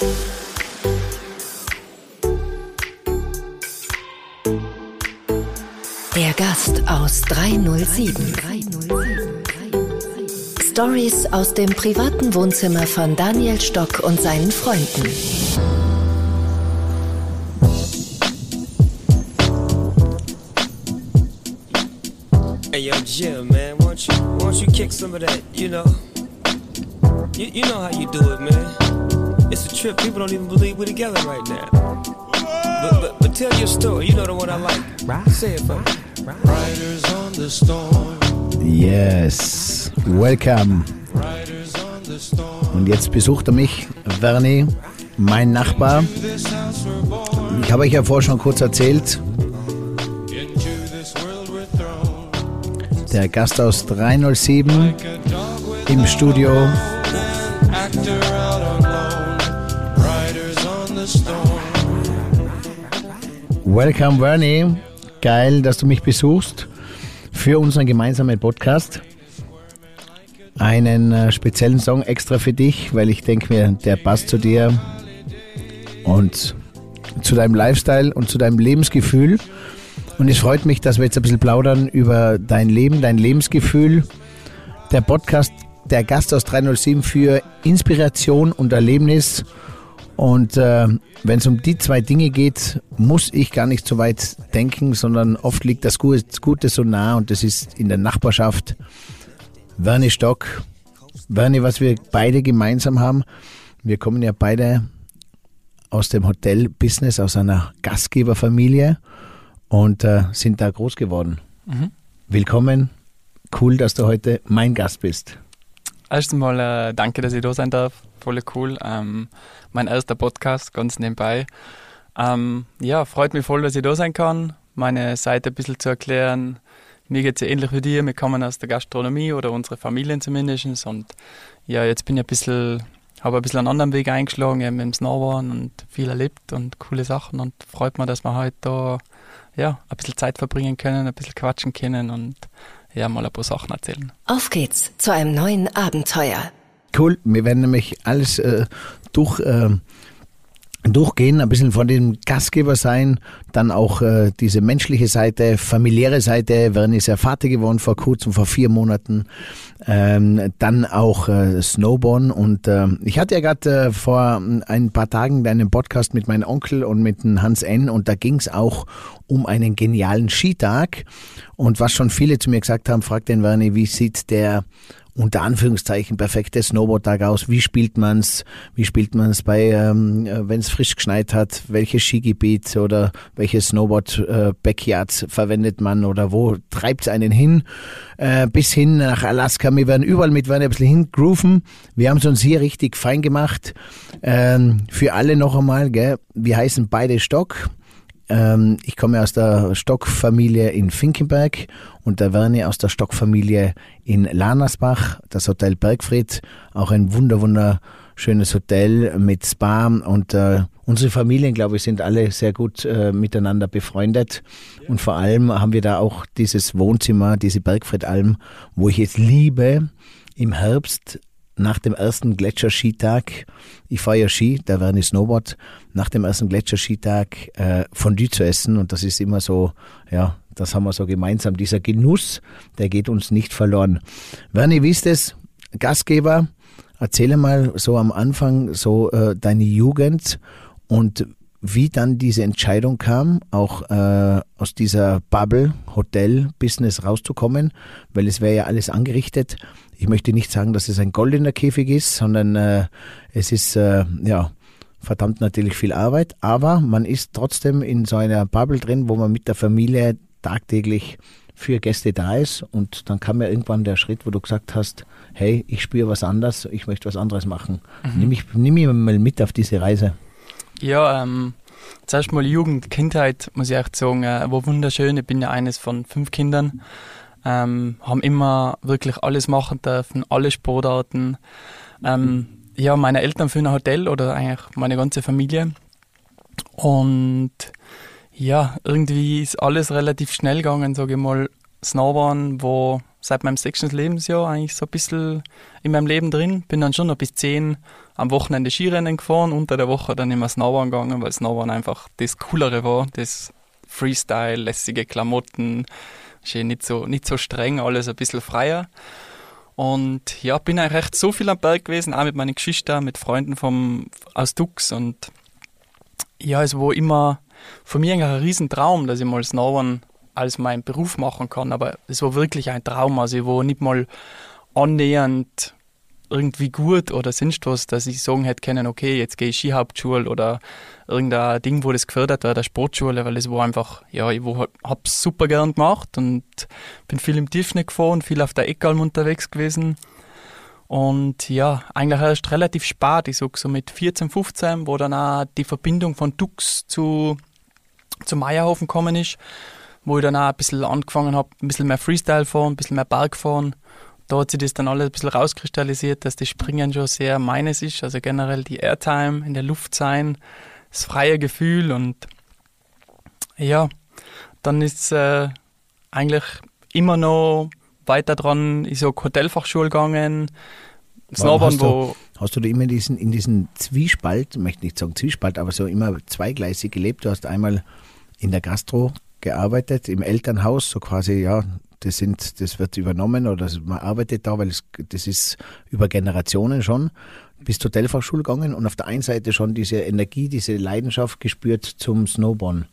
Der Gast aus 307. Stories aus dem privaten Wohnzimmer von Daniel Stock und seinen Freunden. Hey yo, Jim, man, why don't you why don't you kick some of that, you know? You, you know how you do it, man. It's a trip. People don't even believe we're together right now. But, but, but tell your story. You know the one I like. Say it for me. Riders on the storm. Yes, welcome. Riders on the storm. Und jetzt besucht er mich, Verni, mein Nachbar. Ich habe euch ja vorher schon kurz erzählt, der Gast aus 307 Like a dog with im Studio. Welcome, Verni. Geil, dass du mich besuchst für unseren gemeinsamen Podcast. Einen äh, speziellen Song extra für dich, weil ich denke mir, der passt zu dir und zu deinem Lifestyle und zu deinem Lebensgefühl. Und es freut mich, dass wir jetzt ein bisschen plaudern über dein Leben, dein Lebensgefühl. Der Podcast, der Gast aus 307 für Inspiration und Erlebnis. Und äh, wenn es um die zwei Dinge geht, muss ich gar nicht so weit denken, sondern oft liegt das Gu- Gute so nah und das ist in der Nachbarschaft. Werni Stock. Werni, was wir beide gemeinsam haben, wir kommen ja beide aus dem Hotel-Business, aus einer Gastgeberfamilie und äh, sind da groß geworden. Willkommen. Cool, dass du heute mein Gast bist. Erst einmal äh, danke, dass ich da sein darf. Voll cool. Ähm, mein erster Podcast, ganz nebenbei. Ähm, ja, freut mich voll, dass ich da sein kann, meine Seite ein bisschen zu erklären. Mir geht es ja ähnlich wie dir. Wir kommen aus der Gastronomie oder unsere Familien zumindest. Und ja, jetzt bin ich ein bisschen, habe ein bisschen einen anderen Weg eingeschlagen, eben im Snowboarden und viel erlebt und coole Sachen. Und freut mich, dass wir heute da ja, ein bisschen Zeit verbringen können, ein bisschen quatschen können und ja, mal ein paar Sachen erzählen. Auf geht's zu einem neuen Abenteuer. Cool, wir werden nämlich alles äh, durch, äh, durchgehen, ein bisschen von dem Gastgeber sein, dann auch äh, diese menschliche Seite, familiäre Seite. Werner ist ja Vater geworden vor kurzem, vor vier Monaten. Ähm, dann auch äh, Snowboarden und äh, ich hatte ja gerade äh, vor ein paar Tagen einen Podcast mit meinem Onkel und mit Hans N. und da ging es auch um einen genialen Skitag und was schon viele zu mir gesagt haben, fragt den Werner, wie sieht der unter Anführungszeichen perfekte Snowboardtag aus. Wie spielt man's? Wie spielt man's bei, ähm, wenn es frisch geschneit hat? Welches Skigebiet oder welche Snowboard-Backyards verwendet man oder wo treibt's einen hin? Äh, bis hin nach Alaska. Wir werden überall mit werden ein bisschen hingrooven. Wir haben es uns hier richtig fein gemacht. Ähm, für alle noch einmal, gell? Wir heißen beide Stock. Ähm, ich komme aus der Stock-Familie in Finkenberg und der Werner aus der Stock-Familie in Lanersbach, das Hotel Bergfried, auch ein wunder, wunderschönes Hotel mit Spa und äh, unsere Familien, glaube ich, sind alle sehr gut äh, miteinander befreundet. Und vor allem haben wir da auch dieses Wohnzimmer, diese Bergfriedalm, wo ich es liebe, im Herbst nach dem ersten Gletscherskitag, ich fahre ja Ski, da wäre ich Snowboard, nach dem ersten Gletscherskitag äh, Fondue zu essen und das ist immer so, ja, das haben wir so gemeinsam. Dieser Genuss, der geht uns nicht verloren. Werni, wie ist es? Gastgeber, erzähle mal so am Anfang so äh, deine Jugend und wie dann diese Entscheidung kam, auch äh, aus dieser Bubble, Hotel, Business rauszukommen, weil es wäre ja alles angerichtet. Ich möchte nicht sagen, dass es ein goldener Käfig ist, sondern äh, es ist äh, ja verdammt natürlich viel Arbeit, aber man ist trotzdem in so einer Bubble drin, wo man mit der Familie tagtäglich für Gäste da ist und dann kam ja irgendwann der Schritt, wo du gesagt hast, hey, ich spüre was anderes, ich möchte was anderes machen. Nimm, mich, nimm mich mal mit auf diese Reise. Ja, ähm, zuerst mal Jugend, Kindheit, muss ich echt sagen, äh, war wunderschön. Ich bin ja eines von fünf Kindern. Ähm, haben immer wirklich alles machen dürfen, alle Sportarten. Ähm, ja, meine Eltern führen ein Hotel oder eigentlich meine ganze Familie. Und ja, irgendwie ist alles relativ schnell gegangen, sage ich mal. Snowboarden war seit meinem sechsten Lebensjahr eigentlich so ein bisschen in meinem Leben drin. Bin dann schon noch bis zehn am Wochenende Skirennen gefahren, unter der Woche dann immer Snowboard gegangen, weil Snowboard einfach das Coolere war, das Freestyle, lässige Klamotten, nicht so, nicht so streng, alles ein bisschen freier. Und ja, bin eigentlich recht so viel am Berg gewesen, auch mit meinen Geschwistern, mit Freunden vom, aus Dux und ja, es war immer für mich eigentlich ein Riesentraum, dass ich mal Snowboard als meinen Beruf machen kann, aber es war wirklich ein Traum, also ich war nicht mal annähernd irgendwie gut oder sonst was, dass ich sagen hätte können, okay, jetzt gehe ich Skihauptschule oder irgendein Ding, wo das gefördert wird, der Sportschule, weil es war einfach, ja, ich habe es super gern gemacht und bin viel im Tiefschnee gefahren, viel auf der Eckalm unterwegs gewesen. Und ja, eigentlich erst relativ spät, ich sag so mit 14, 15, wo dann auch die Verbindung von Dux zu, zu Meierhofen gekommen ist, wo ich dann auch ein bisschen angefangen habe, ein bisschen mehr Freestyle fahren, ein bisschen mehr Berg fahren da hat sich das dann alles ein bisschen rauskristallisiert, dass das Springen schon sehr meines ist. Also generell die Airtime, in der Luft sein, das freie Gefühl und ja, dann ist äh, eigentlich immer noch weiter dran, ich sag Hotelfachschule gegangen, Snowboard, hast wo. hast du da immer diesen, in diesen Zwiespalt, ich möchte nicht sagen Zwiespalt, aber so immer zweigleisig gelebt? Du hast einmal in der Gastro gearbeitet, im Elternhaus, so quasi, ja, das, sind, das wird übernommen oder man arbeitet da, weil es, das ist über Generationen schon. Bis zur Hotelfachschule gegangen und auf der einen Seite schon diese Energie, diese Leidenschaft gespürt zum Snowboarden.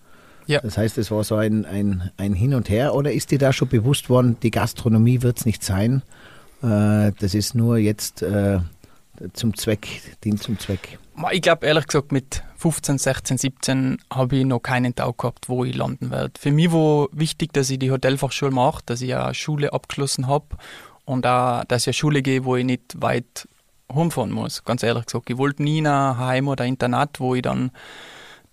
Ja. Das heißt, es war so ein, ein, ein Hin und Her oder ist dir da schon bewusst worden, die Gastronomie wird es nicht sein? Äh, das ist nur jetzt äh, zum Zweck, dient zum Zweck. Ich glaube, ehrlich gesagt, mit 15, 16, 17 habe ich noch keinen Tag gehabt, wo ich landen werde. Für mich war wichtig, dass ich die Hotelfachschule mache, dass ich eine Schule abgeschlossen habe und auch, dass ich eine Schule gehe, wo ich nicht weit rumfahren muss. Ganz ehrlich gesagt, ich wollte nie nach Heim oder Internat, wo ich dann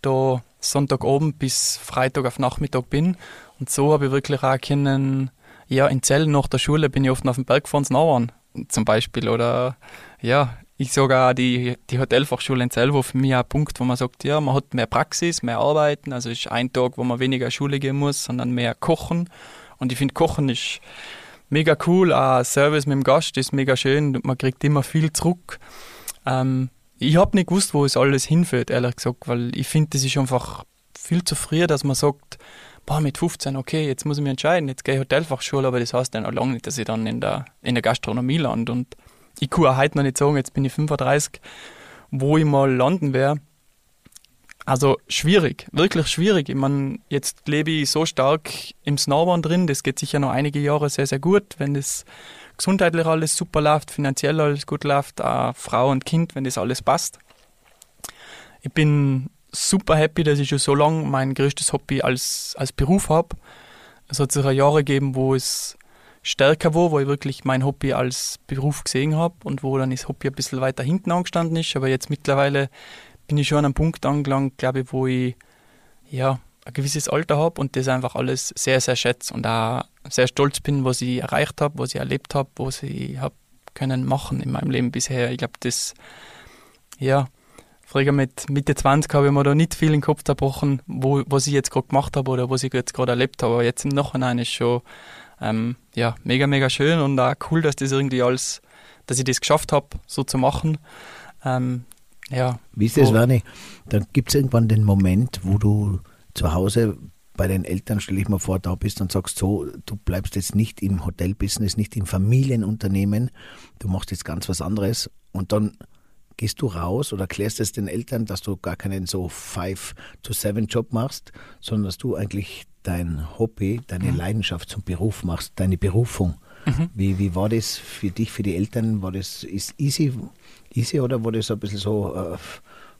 da Sonntagabend bis Freitag auf Nachmittag bin. Und so habe ich wirklich auch können, ja, in Zell nach der Schule bin ich oft auf dem Berg gefahren, zum Beispiel. Oder ja, ich auch, die, die Hotelfachschule in Zell für mich ein Punkt, wo man sagt, ja, man hat mehr Praxis, mehr Arbeiten. Also es ist ein Tag, wo man weniger Schule gehen muss, sondern mehr kochen. Und ich finde, Kochen ist mega cool. Auch Service mit dem Gast ist mega schön. Man kriegt immer viel zurück. Ähm, ich habe nicht gewusst, wo es alles hinführt, ehrlich gesagt, weil ich finde, das ist einfach viel zu früh, dass man sagt, boah, mit 15, okay, jetzt muss ich mich entscheiden, jetzt gehe ich Hotelfachschule, aber das heißt dann auch lange nicht, dass ich dann in der, in der Gastronomie lande. Und ich kann heute noch nicht sagen, jetzt bin ich 35, wo ich mal landen werde. Also schwierig, wirklich schwierig. Ich meine, jetzt lebe ich so stark im Snowboard drin, das geht sicher noch einige Jahre sehr, sehr gut, wenn das gesundheitlich alles super läuft, finanziell alles gut läuft, auch Frau und Kind, wenn das alles passt. Ich bin super happy, dass ich schon so lange mein größtes Hobby als, als Beruf habe. Es hat sich Jahre gegeben, wo es stärker war, wo ich wirklich mein Hobby als Beruf gesehen habe und wo dann das Hobby ein bisschen weiter hinten angestanden ist. Aber jetzt mittlerweile bin ich schon an einem Punkt angelangt, glaube ich, wo ich ja, ein gewisses Alter habe und das einfach alles sehr, sehr schätze und auch sehr stolz bin, was ich erreicht habe, was ich erlebt habe, was ich habe können machen in meinem Leben bisher. Ich glaube, das, ja, früher mit Mitte 20 habe ich mir da nicht viel in den Kopf zerbrochen, wo, was ich jetzt gerade gemacht habe oder was ich jetzt gerade erlebt habe. Aber jetzt im Nachhinein ist schon ähm, ja, mega, mega schön und auch cool, dass das irgendwie alles, dass ich das geschafft habe, so zu machen. Ähm, ja. Wie ist das, Werni? Dann gibt es irgendwann den Moment, wo du zu Hause bei den Eltern, stelle ich mir vor, da bist und sagst so, du bleibst jetzt nicht im Hotelbusiness, nicht im Familienunternehmen, du machst jetzt ganz was anderes und dann gehst du raus oder klärst es den Eltern, dass du gar keinen so 5-to-7-Job machst, sondern dass du eigentlich dein Hobby, deine mhm. Leidenschaft zum Beruf machst, deine Berufung. Mhm. Wie, wie war das für dich, für die Eltern? War das ist easy, easy oder war das ein bisschen so äh,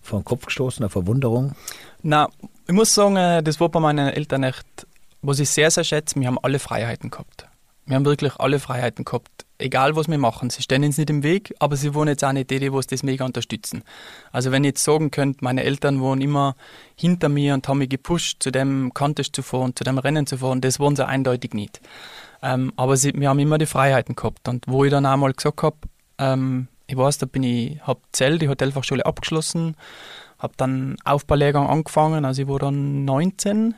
vor den Kopf gestoßen, eine Verwunderung? Na, ich muss sagen, äh, das war bei meinen Eltern echt, was ich sehr, sehr schätze, wir haben alle Freiheiten gehabt. Wir haben wirklich alle Freiheiten gehabt, egal was wir machen. Sie stehen uns nicht im Weg, aber sie wollen jetzt auch nicht die, die das mega unterstützen. Also wenn ich jetzt sagen könnte, meine Eltern waren immer hinter mir und haben mich gepusht, zu dem Contest zu fahren, zu dem Rennen zu fahren, das waren sie eindeutig nicht. Ähm, aber sie, wir haben immer die Freiheiten gehabt. Und wo ich dann einmal gesagt habe, ähm, ich weiß, da bin ich, habe Zell, die Hotelfachschule abgeschlossen, habe dann Aufbaulehrgang angefangen, also ich war dann 19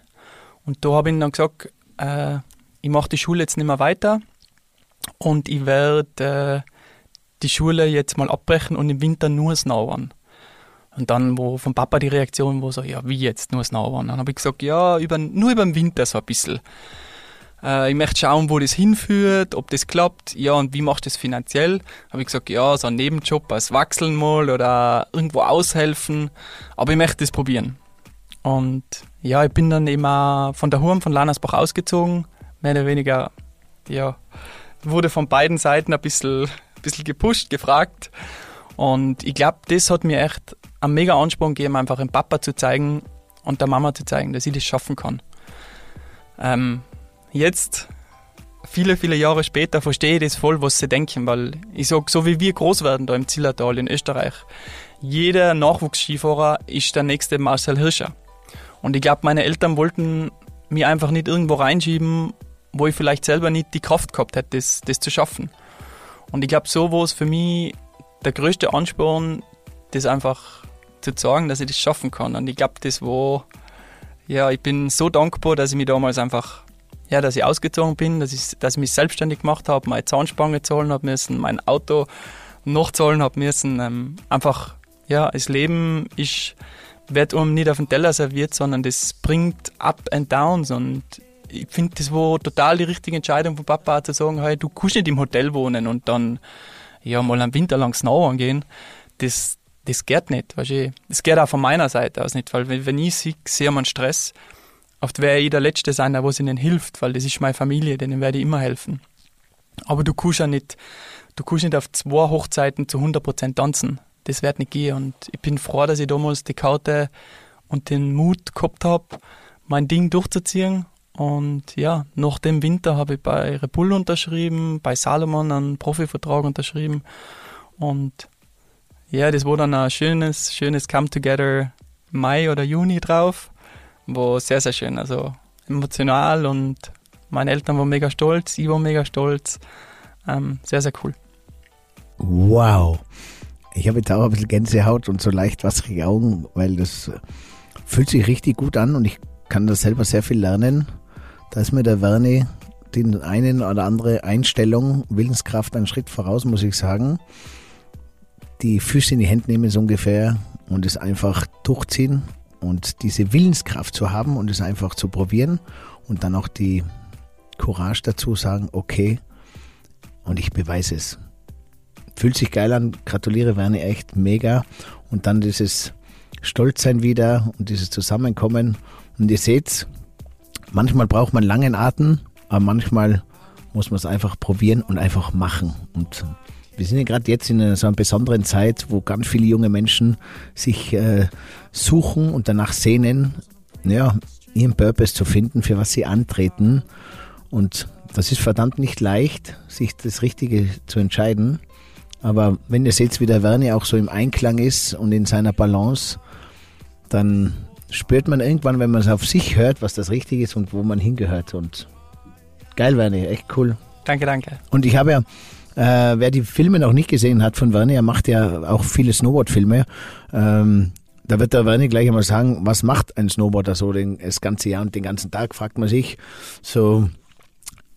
und da habe ich dann gesagt, äh, ich mache die Schule jetzt nicht mehr weiter. und ich werde äh, die Schule jetzt mal abbrechen und im Winter nur Snowboarden. Und dann, wo von Papa die Reaktion war so, ja, wie jetzt, nur Snowboarden? Dann habe ich gesagt, ja, über, nur über den Winter so ein bisschen. Äh, ich möchte schauen, wo das hinführt, ob das klappt. Ja, und wie machst du das finanziell? Habe ich gesagt, ja, so ein Nebenjob als Wachseln mal oder irgendwo aushelfen. Aber ich möchte das probieren. Und ja, ich bin dann eben von der Hurm von Lannersbach ausgezogen. Mehr oder weniger, ja, wurde von beiden Seiten ein bisschen, ein bisschen gepusht, gefragt. Und ich glaube, das hat mir echt einen mega Ansporn gegeben, einfach dem Papa zu zeigen und der Mama zu zeigen, dass ich das schaffen kann. Ähm, jetzt, viele, viele Jahre später, verstehe ich das voll, was sie denken, weil ich sage, so wie wir groß werden da im Zillertal in Österreich, jeder Nachwuchsskifahrer ist der nächste Marcel Hirscher. Und ich glaube, meine Eltern wollten mir einfach nicht irgendwo reinschieben, wo ich vielleicht selber nicht die Kraft gehabt hätte, das, das zu schaffen. Und ich glaube, so war es für mich der größte Ansporn, das einfach zu sagen, dass ich das schaffen kann. Und ich glaube, das war, ja, ich bin so dankbar, dass ich mich damals einfach ja, dass ich ausgezogen bin, dass ich, dass ich mich selbstständig gemacht habe, meine Zahnspange zahlen habe müssen, mein Auto noch zahlen habe müssen. Ähm, einfach, ja, das Leben ist, wird um nicht auf den Teller serviert, sondern das bringt Up and Downs und ich finde, das war total die richtige Entscheidung von Papa zu sagen, hey, du kannst nicht im Hotel wohnen und dann ja mal einen Winter lang Snow angehen. Das, das geht nicht, weißt du. Das geht auch von meiner Seite aus nicht, weil wenn ich sehe, sehe man Stress Oft wäre ich der Letzte sein, der was ihnen hilft, weil das ist meine Familie, denen werde ich immer helfen. Aber du kannst ja nicht, du kannst nicht auf zwei Hochzeiten zu 100% tanzen. Das wird nicht gehen. Und ich bin froh, dass ich damals die Karte und den Mut gehabt habe, mein Ding durchzuziehen. Und ja, nach dem Winter habe ich bei Repull unterschrieben, bei Salomon einen Profivertrag unterschrieben. Und ja, das war dann ein schönes, schönes Come Together Mai oder Juni drauf war sehr, sehr schön. Also emotional und meine Eltern waren mega stolz, ich war mega stolz. Ähm, sehr, sehr cool. Wow. Ich habe jetzt auch ein bisschen Gänsehaut und so leicht wasserige Augen, weil das fühlt sich richtig gut an und ich kann da selber sehr viel lernen. Da ist mir der Werni den einen oder andere Einstellung, Willenskraft einen Schritt voraus, muss ich sagen. Die Füße in die Hände nehmen so ungefähr und es einfach durchziehen und diese Willenskraft zu haben und es einfach zu probieren und dann auch die Courage dazu sagen, okay, und ich beweise es. Fühlt sich geil an, gratuliere Werner, echt mega. Und dann dieses Stolzsein wieder und dieses Zusammenkommen. Und ihr seht, manchmal braucht man langen Atem, aber manchmal muss man es einfach probieren und einfach machen. Und wir sind ja gerade jetzt in so einer besonderen Zeit, wo ganz viele junge Menschen sich äh, suchen und danach sehnen, ja, ihren Purpose zu finden, für was sie antreten. Und das ist verdammt nicht leicht, sich das Richtige zu entscheiden. Aber wenn ihr seht, wie der Werni auch so im Einklang ist und in seiner Balance, dann spürt man irgendwann, wenn man es auf sich hört, was das Richtige ist und wo man hingehört. Und geil, Werni, echt cool. Danke, danke. Und ich habe ja äh, wer die Filme noch nicht gesehen hat von Werner, er macht ja auch viele Snowboard-Filme. Ähm, da wird der Werner gleich einmal sagen, was macht ein Snowboarder so den, das ganze Jahr und den ganzen Tag, fragt man sich. So,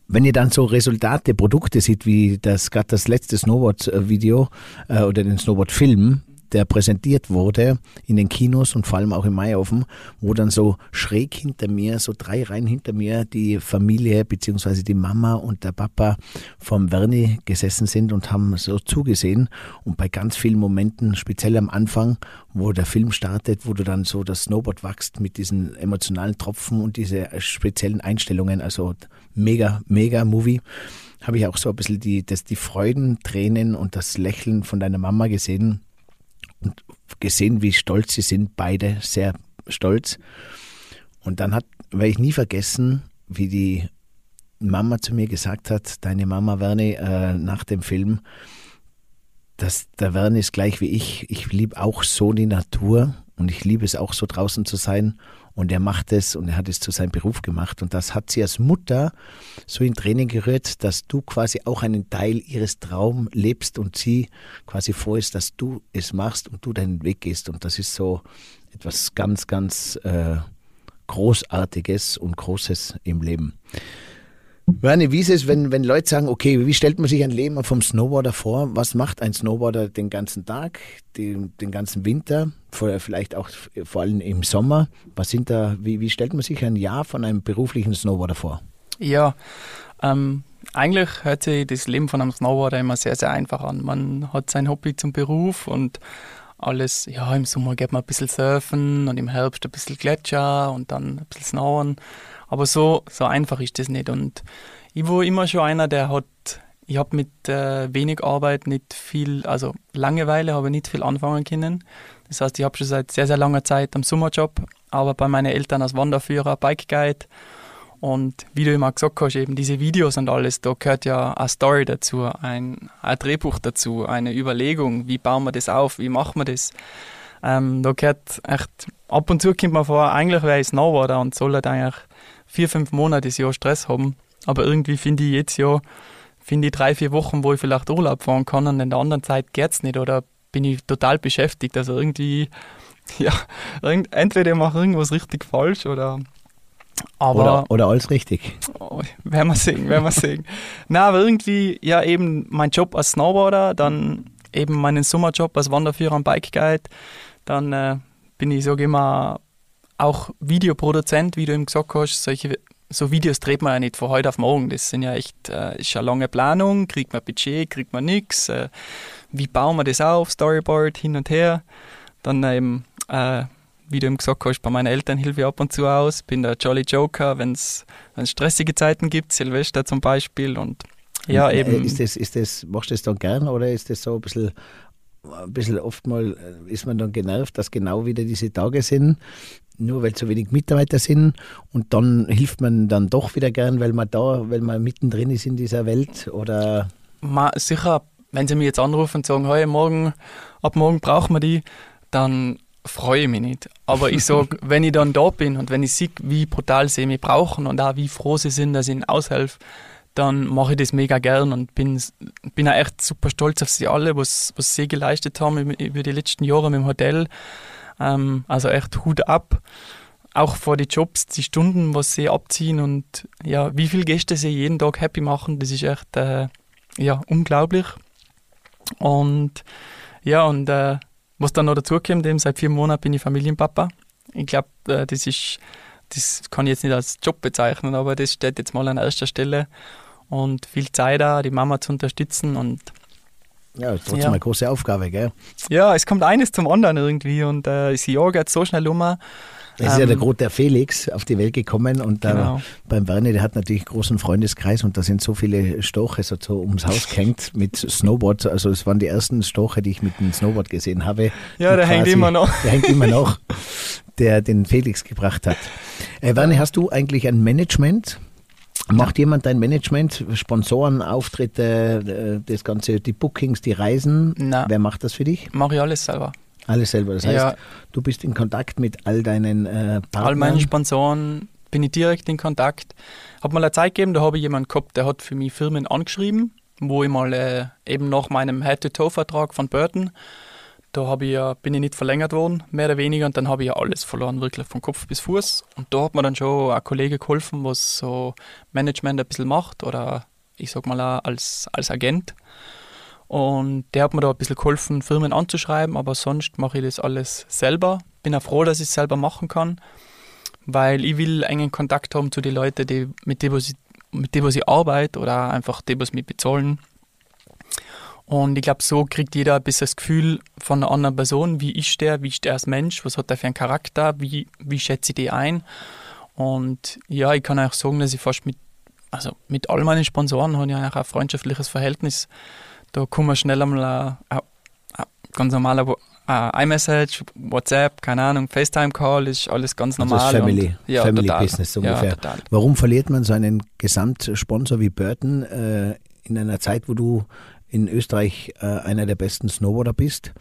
wenn ihr dann so Resultate, Produkte sieht, wie das gerade das letzte Snowboard-Video äh, oder den Snowboard-Film, der präsentiert wurde in den Kinos und vor allem auch im Maiofen, wo dann so schräg hinter mir, so drei Reihen hinter mir, die Familie beziehungsweise die Mama und der Papa vom Verni gesessen sind und haben so zugesehen. Und bei ganz vielen Momenten, speziell am Anfang, wo der Film startet, wo du dann so das Snowboard wachst mit diesen emotionalen Tropfen und diese speziellen Einstellungen, also mega, mega Movie habe ich auch so ein bisschen die, das, die Freuden, Tränen und das Lächeln von deiner Mama gesehen gesehen, wie stolz sie sind, beide sehr stolz. Und dann hat, werde ich nie vergessen, wie die Mama zu mir gesagt hat, deine Mama Werni, äh, nach dem Film, dass der Werni ist gleich wie ich. Ich liebe auch so die Natur und ich liebe es auch so draußen zu sein. Und er macht es und er hat es zu seinem Beruf gemacht. Und das hat sie als Mutter so in Tränen gerührt, dass du quasi auch einen Teil ihres Traums lebst und sie quasi vor ist, dass du es machst und du deinen Weg gehst. Und das ist so etwas ganz, ganz äh, Großartiges und Großes im Leben. Werner, wie ist es, wenn, wenn Leute sagen, okay, wie stellt man sich ein Leben vom Snowboarder vor? Was macht ein Snowboarder den ganzen Tag, den, den ganzen Winter, vielleicht auch vor allem im Sommer? Was sind da, wie, wie stellt man sich ein Jahr von einem beruflichen Snowboarder vor? Ja, ähm, eigentlich hört sich das Leben von einem Snowboarder immer sehr, sehr einfach an. Man hat sein Hobby zum Beruf und alles, ja, im Sommer geht man ein bisschen surfen und im Herbst ein bisschen Gletscher und dann ein bisschen Snowern. Aber so, so einfach ist das nicht. Und ich war immer schon einer, der hat, ich habe mit äh, wenig Arbeit nicht viel, also Langeweile habe ich nicht viel anfangen können. Das heißt, ich habe schon seit sehr, sehr langer Zeit einen Sommerjob, aber bei meinen Eltern als Wanderführer, Bike Guide. Und wie du immer gesagt hast, eben diese Videos und alles, da gehört ja eine Story dazu, ein, ein Drehbuch dazu, eine Überlegung, wie bauen wir das auf, wie machen wir das. Ähm, da gehört echt, ab und zu kommt man vor, eigentlich wäre ich Snowboarder und soll halt eigentlich vier, fünf Monate das Jahr Stress haben. Aber irgendwie finde ich jetzt ja, finde ich drei, vier Wochen, wo ich vielleicht Urlaub fahren kann und in der anderen Zeit geht's nicht oder bin ich total beschäftigt. Also irgendwie, ja, irgend, entweder ich mache irgendwas richtig falsch oder aber Oder, oder alles richtig? Oh, werden wir sehen, werden wir sehen. Na, aber irgendwie, ja, eben mein Job als Snowboarder, dann eben meinen Sommerjob als Wanderführer und Bike Guide, dann äh, bin ich, sage ich mal, auch Videoproduzent, wie du eben gesagt hast. Solche, so Videos dreht man ja nicht von heute auf morgen. Das sind ja echt, äh, ist ja lange Planung, kriegt man Budget, kriegt man nichts. Äh, wie bauen wir das auf? Storyboard hin und her. Dann eben, äh, wie du eben gesagt hast, bei meinen Eltern hilfe ich ab und zu aus. Bin der Jolly Joker, wenn es stressige Zeiten gibt, Silvester zum Beispiel. Und ja, Äh, eben. Ist das, ist das, machst du das dann gern oder ist das so ein bisschen, ein bisschen oft mal, äh, ist man dann genervt, dass genau wieder diese Tage sind, nur weil zu wenig Mitarbeiter sind und dann hilft man dann doch wieder gern, weil man da, weil man mittendrin ist in dieser Welt oder Ma, sicher, wenn sie mich jetzt anrufen und sagen, hey, morgen, ab morgen brauchen wir die, dann freue ich mich nicht. Aber ich sage, wenn ich dann da bin und wenn ich sehe, wie brutal sie mich brauchen und auch wie froh sie sind, dass ich ihnen aushelfe, dann mache ich das mega gern und bin, bin auch echt super stolz auf sie alle, was, was sie geleistet haben über- über die letzten Jahre mit dem Hotel. Ähm, also echt Hut ab. Auch vor die Jobs, die Stunden, was sie abziehen und ja, wie viele Gäste sie jeden Tag happy machen, das ist echt äh, ja, unglaublich. Und ja, und äh, was dann noch dazu kommt, eben seit vier Monaten bin ich Familienpapa. Ich glaube, äh, das ist, das kann ich jetzt nicht als Job bezeichnen, aber das steht jetzt mal an erster Stelle. Und viel Zeit da, die Mama zu unterstützen. Und ja, ist trotzdem Ja. eine große Aufgabe, gell? ja, es kommt eines zum anderen irgendwie. Und äh, das Jahr geht so schnell um. Es ist ja der Ähm, Gro- der Felix auf die Welt gekommen und da Genau. beim Werner, der hat natürlich einen großen Freundeskreis und da sind so viele Stoche so, ums Haus gehängt mit Snowboard. Also es waren die ersten Stoche, die ich mit dem Snowboard gesehen habe. Ja, der hängt immer noch. Der hängt immer noch, der den Felix gebracht hat. Äh, Werner, hast du eigentlich ein Management? Macht jemand dein Management, Sponsoren, Auftritte, äh, das Ganze, die Bookings, die Reisen? Na. Wer macht das für dich? Mache ich alles selber. Alles selber. Das heißt, Ja. du bist in Kontakt mit all deinen äh, Partnern. All meinen Sponsoren bin ich direkt in Kontakt. Hat mal eine Zeit gegeben, da habe ich jemanden gehabt, der hat für mich Firmen angeschrieben, wo ich mal äh, eben nach meinem Head-to-Toe-Vertrag von Burton, da ich ja, bin ich nicht verlängert worden, mehr oder weniger, und dann habe ich ja alles verloren, wirklich von Kopf bis Fuß. Und da hat mir dann schon ein Kollege geholfen, was so Management ein bisschen macht oder ich sag mal auch als, als Agent. Und der hat mir da ein bisschen geholfen, Firmen anzuschreiben, aber sonst mache ich das alles selber. Bin auch froh, dass ich es selber machen kann, weil ich will engen Kontakt haben zu den Leuten, die, mit denen ich, mit denen was ich arbeite oder einfach die, was mich bezahlen. Und ich glaube, so kriegt jeder ein bisschen das Gefühl von einer anderen Person, wie ist der, wie ist der als Mensch, was hat er für einen Charakter, wie, wie schätze ich die ein. Und ja, ich kann auch sagen, dass ich fast mit, also mit all meinen Sponsoren habe ich eigentlich ein freundschaftliches Verhältnis. Da kann man schnell einmal ein, ein, ein ganz normaler ein iMessage, WhatsApp, keine Ahnung, FaceTime-Call, ist alles ganz Also normal. das Family, und, ja, Family total. Business ungefähr. Ja. Warum verliert man so einen Gesamtsponsor wie Burton äh, in einer Zeit, wo du in Österreich äh, einer der besten Snowboarder bist?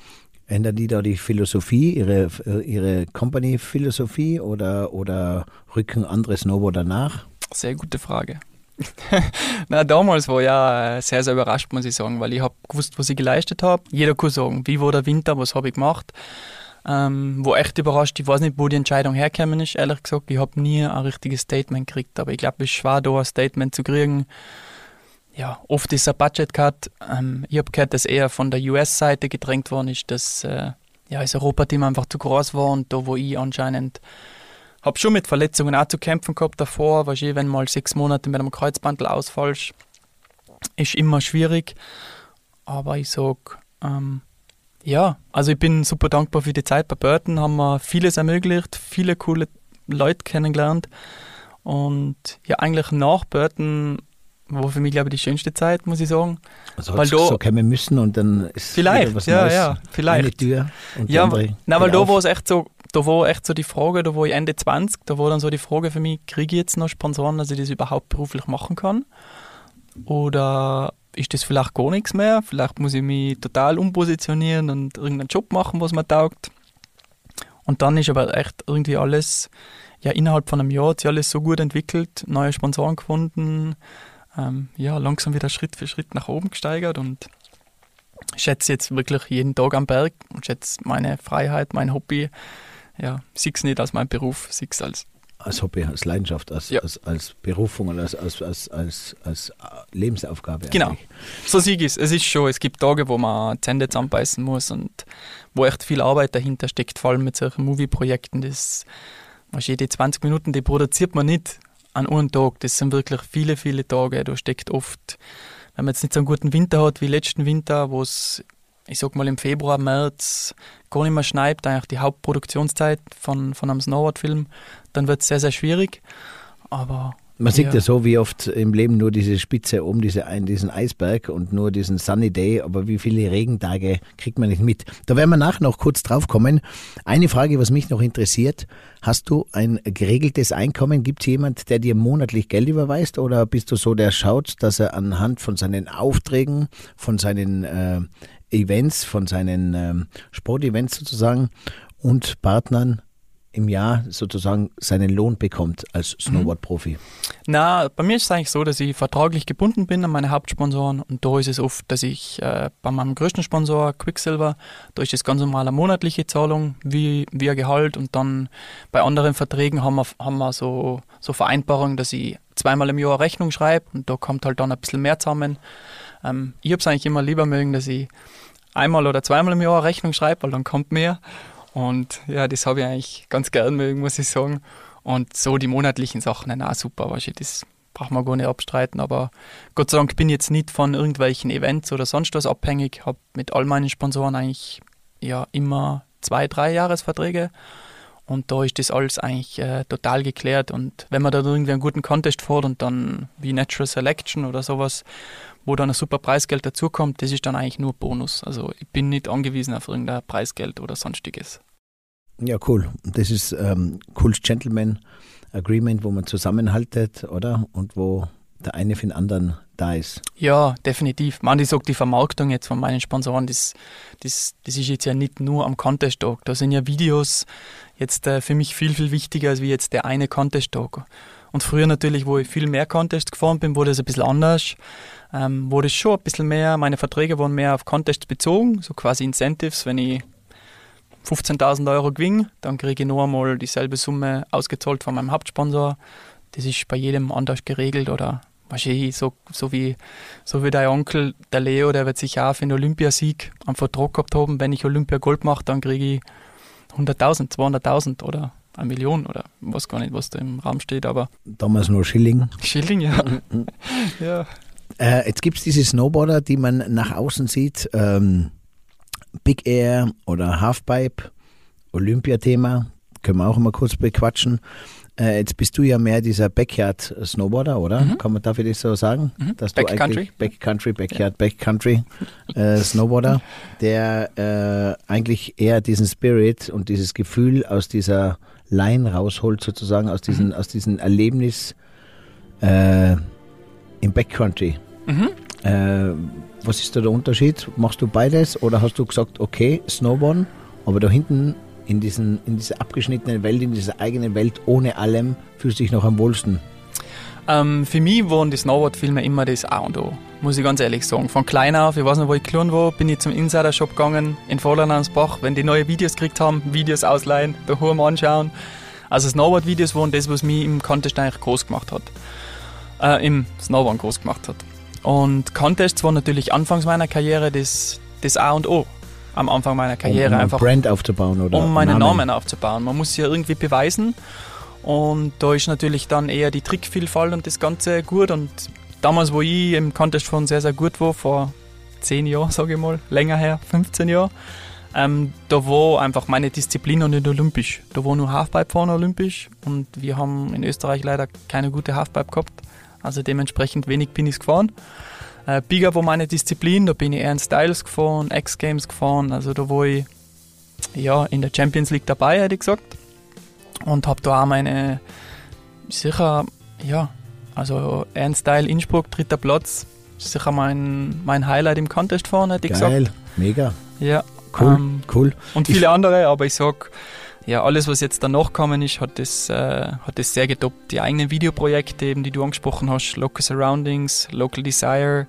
Ändern die da die Philosophie, ihre, äh, ihre Company-Philosophie oder, oder rücken andere Snowboarder nach? Sehr gute Frage. Na, damals war ja äh, sehr, sehr überrascht, muss ich sagen, weil ich habe gewusst, was ich geleistet habe. Jeder kann sagen, wie war der Winter, was habe ich gemacht. ähm, wo echt überrascht. Ich weiß nicht, wo die Entscheidung hergekommen ist, ehrlich gesagt. Ich habe nie ein richtiges Statement gekriegt, aber ich glaube, es schwer, da ein Statement zu kriegen. Ja, oft ist ein Budget Cut. Ähm, ich habe gehört, dass eher von der US-Seite gedrängt worden ist, dass äh, ja, das Europateam einfach zu groß war und da, wo ich anscheinend habe schon mit Verletzungen auch zu kämpfen gehabt davor, weil ich, wenn mal sechs Monate mit einem Kreuzbandel ausfallst, ist immer schwierig. Aber ich sage, ähm, ja, also ich bin super dankbar für die Zeit bei Burton, haben wir vieles ermöglicht, viele coole Leute kennengelernt. Und ja, eigentlich nach Burton war für mich, glaube ich, die schönste Zeit, muss ich sagen. Also weil da, so kommen müssen und dann ist vielleicht, was ja, Neues. ja, vielleicht. Eine Tür und ja, na, weil da war es echt so, da war echt so die Frage, da war ich Ende 20, da war dann so die Frage für mich, kriege ich jetzt noch Sponsoren, dass ich das überhaupt beruflich machen kann? Oder ist das vielleicht gar nichts mehr? Vielleicht muss ich mich total umpositionieren und irgendeinen Job machen, was mir taugt. Und dann ist aber echt irgendwie alles, ja, innerhalb von einem Jahr hat sich alles so gut entwickelt, neue Sponsoren gefunden, ähm, ja, langsam wieder Schritt für Schritt nach oben gesteigert und schätze jetzt wirklich jeden Tag am Berg und schätze meine Freiheit, mein Hobby ja, sehe es nicht als mein Beruf, sehe es als als Hobby, als Leidenschaft, als, ja. als, als Berufung und als, als, als, als, als Lebensaufgabe. Genau, so sehe ich es. Es ist schon, es gibt Tage, wo man Zähne zusammenbeißen muss und wo echt viel Arbeit dahinter steckt, vor allem mit solchen Movie-Projekten. Das, jede 20 Minuten, die produziert man nicht an einem Tag. Das sind wirklich viele, viele Tage. Da steckt oft, wenn man jetzt nicht so einen guten Winter hat wie letzten Winter, wo es ich sag mal im Februar, März gar nicht mehr schneit, eigentlich die Hauptproduktionszeit von, von einem Snowboard-Film, dann wird es sehr, sehr schwierig. Aber man sieht ja. ja. so wie oft im Leben nur diese Spitze oben, diese, diesen Eisberg und nur diesen Sunny Day, aber wie viele Regentage kriegt man nicht mit. Da werden wir nachher noch kurz drauf kommen. Eine Frage, was mich noch interessiert, hast du ein geregeltes Einkommen? Gibt es jemand, der dir monatlich Geld überweist oder bist du so, der schaut, dass er anhand von seinen Aufträgen, von seinen äh, Events, von seinen ähm, Sportevents sozusagen und Partnern im Jahr sozusagen seinen Lohn bekommt als mhm. Snowboard-Profi? Na, bei mir ist es eigentlich so, dass ich vertraglich gebunden bin an meine Hauptsponsoren und da ist es oft, dass ich äh, bei meinem größten Sponsor Quicksilver, da ist es ganz normal eine monatliche Zahlung wie, wie ein Gehalt und dann bei anderen Verträgen haben wir, haben wir so, so Vereinbarungen, dass ich zweimal im Jahr eine Rechnung schreibe und da kommt halt dann ein bisschen mehr zusammen. Ähm, ich habe es eigentlich immer lieber mögen, dass ich einmal oder zweimal im Jahr eine Rechnung schreibe, weil dann kommt mehr. Und ja, das habe ich eigentlich ganz gern mögen, muss ich sagen. Und so die monatlichen Sachen auch super, weißt du, das braucht man gar nicht abstreiten. Aber Gott sei Dank bin ich jetzt nicht von irgendwelchen Events oder sonst was abhängig. Habe mit all meinen Sponsoren eigentlich ja immer zwei, drei Jahresverträge. Und da ist das alles eigentlich äh, total geklärt. Und wenn man da irgendwie einen guten Contest fährt und dann wie Natural Selection oder sowas, wo dann ein super Preisgeld dazukommt, das ist dann eigentlich nur Bonus. Also ich bin nicht angewiesen auf irgendein Preisgeld oder sonstiges. Ja, cool. Das ist ähm, cooles Gentleman Agreement, wo man zusammenhaltet, oder? Und wo der eine für den anderen da ist. Ja, definitiv. Man, ich sage, die Vermarktung jetzt von meinen Sponsoren, das, das, das ist jetzt ja nicht nur am Contest-Tag. Da sind ja Videos jetzt äh, für mich viel, viel wichtiger als wie jetzt der eine Contest-Tag. Und früher natürlich, wo ich viel mehr Contest gefahren bin, wurde es ein bisschen anders. Ähm, wurde es schon ein bisschen mehr, meine Verträge waren mehr auf Contests bezogen, so quasi Incentives, wenn ich 15.000 Euro gewinne, dann kriege ich noch einmal dieselbe Summe ausgezahlt von meinem Hauptsponsor. Das ist bei jedem anders geregelt oder wahrscheinlich so, so, wie, so wie dein Onkel, der Leo, der wird sich auch für den Olympiasieg am Vertrag gehabt haben. Wenn ich Olympia Gold mache, dann kriege ich 100.000, 200.000 oder eine Million oder was gar nicht, was da im Raum steht, aber. Damals nur Schilling. Schilling, ja. ja. Äh, jetzt gibt es diese Snowboarder, die man nach außen sieht. Ähm, Big Air oder Halfpipe, Olympiathema, können wir auch mal kurz bequatschen. Äh, jetzt bist du ja mehr dieser Backyard-Snowboarder, oder? Mhm. Kann man dafür das so sagen? Mhm. Dass du Backcountry. Backcountry, Backyard, ja. Backcountry äh, Snowboarder, der äh, eigentlich eher diesen Spirit und dieses Gefühl aus dieser Line rausholt, sozusagen, aus diesem mhm. aus diesem Erlebnis äh, im Backcountry. Mhm. Äh, was ist da der Unterschied? Machst du beides oder hast du gesagt, okay, Snowboarden, aber da hinten in, diesen, in dieser abgeschnittenen Welt, in dieser eigenen Welt ohne allem, fühlst du dich noch am wohlsten? Ähm, für mich waren die Snowboard-Filme immer das A und O, muss ich ganz ehrlich sagen. Von klein auf, ich weiß noch, wo ich klein war, bin ich zum Insider-Shop gegangen in Vorderlandsbach, wenn die neue Videos gekriegt haben, Videos ausleihen, daheim anschauen. Also Snowboard-Videos waren das, was mich im Contest eigentlich groß gemacht hat. Äh, Im Snowboard groß gemacht hat. Und Contests waren natürlich anfangs meiner Karriere das, das A und O. Am Anfang meiner Karriere um, um einfach. Brand aufzubauen oder Um meinen Namen. Namen aufzubauen. Man muss sich ja irgendwie beweisen. Und da ist natürlich dann eher die Trickvielfalt und das Ganze gut. Und damals, wo ich im Contest schon sehr, sehr gut war, vor zehn Jahren, sage ich mal, länger her, 15 Jahre, ähm, da war einfach meine Disziplin noch nicht olympisch. Da war nur Halfpipe vorne olympisch und wir haben in Österreich leider keine gute Halfpipe gehabt. Also dementsprechend wenig bin ich gefahren. Äh, Bigger war meine Disziplin, da bin ich eher in Styles gefahren, X-Games gefahren, also da war ich ja, in der Champions League dabei, hätte ich gesagt. Und habe da auch meine, sicher, ja, also Ernstyle Innsbruck, dritter Platz, sicher mein, mein Highlight im Contest fahren, hätte ich Geil, gesagt. mega, Ja, cool, ähm, cool. und Ich- viele andere, aber ich sag, ja, alles, was jetzt danach gekommen ist, hat das, äh, hat das sehr getoppt. Die eigenen Videoprojekte, eben, die du angesprochen hast, Local Surroundings, Local Desire,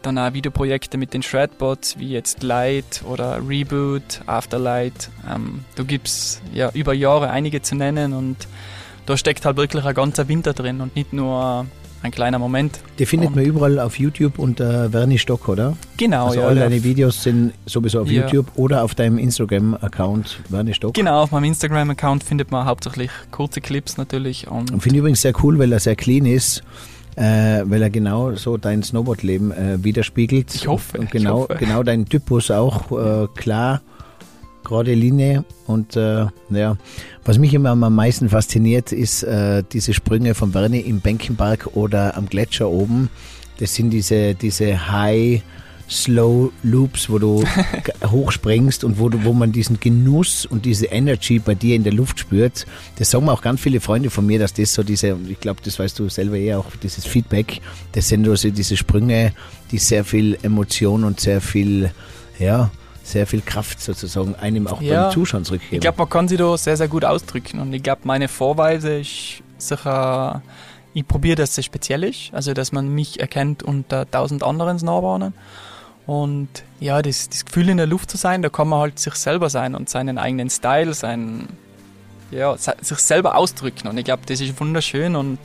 dann auch Videoprojekte mit den Shredbots, wie jetzt Light oder Reboot, Afterlight. Ähm, da gibt's ja über Jahre einige zu nennen und da steckt halt wirklich ein ganzer Winter drin und nicht nur ein kleiner Moment. Die findet Und- man überall auf YouTube unter Verni Stock, oder? Genau, also ja. all deine Videos sind sowieso auf Ja. YouTube oder auf deinem Instagram-Account Verni Stock. Genau, auf meinem Instagram-Account findet man hauptsächlich kurze Clips natürlich und Und finde ich übrigens sehr cool, weil er sehr clean ist, äh, weil er genau so dein Snowboard-Leben äh, widerspiegelt. Ich hoffe, Und genau, hoffe. genau dein Typus auch äh, klar, gerade Linie. Und äh, ja, was mich immer am meisten fasziniert, ist äh, diese Sprünge von Bernie im Benkenberg oder am Gletscher oben. Das sind diese, diese High Slow Loops, wo du hochspringst und wo, du, wo man diesen Genuss und diese Energy bei dir in der Luft spürt. Das sagen mir auch ganz viele Freunde von mir, dass das so diese, und ich glaube, das weißt du selber eh auch, dieses Feedback, das sind also diese Sprünge, die sehr viel Emotion und sehr viel, ja, sehr viel Kraft sozusagen einem auch Ja. beim Zuschauen zurückgeben. Ich glaube, man kann sich da sehr, sehr gut ausdrücken. Und ich glaube, meine Vorweise ist sicher, ich probiere, dass es speziell ist. Also, dass man mich erkennt unter tausend anderen Snowboardern. Und ja, das, das Gefühl in der Luft zu sein, da kann man halt sich selber sein und seinen eigenen Style, seinen, ja, sich selber ausdrücken. Und ich glaube, das ist wunderschön. Und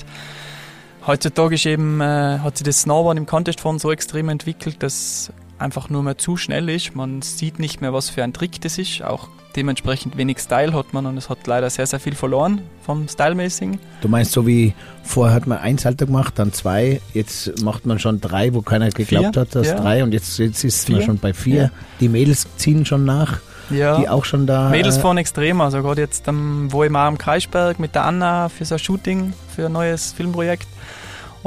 heutzutage ist eben, äh, hat sich das Snowboard im Contest von so extrem entwickelt, dass einfach nur mehr zu schnell ist. Man sieht nicht mehr, was für ein Trick das ist. Auch dementsprechend wenig Style hat man und es hat leider sehr, sehr viel verloren vom Stylemäßigen. Du meinst, so wie vorher hat man ein Salto gemacht, dann zwei, jetzt macht man schon drei, wo keiner geglaubt Vier, hat, dass ja. drei und jetzt, jetzt ist man Vier, schon bei vier. ja. Die Mädels ziehen schon nach, Ja. die auch schon da. Mädels äh, fahren extrem, also gerade jetzt wo ich mal am Kreisberg mit der Anna für so ein Shooting, für ein neues Filmprojekt.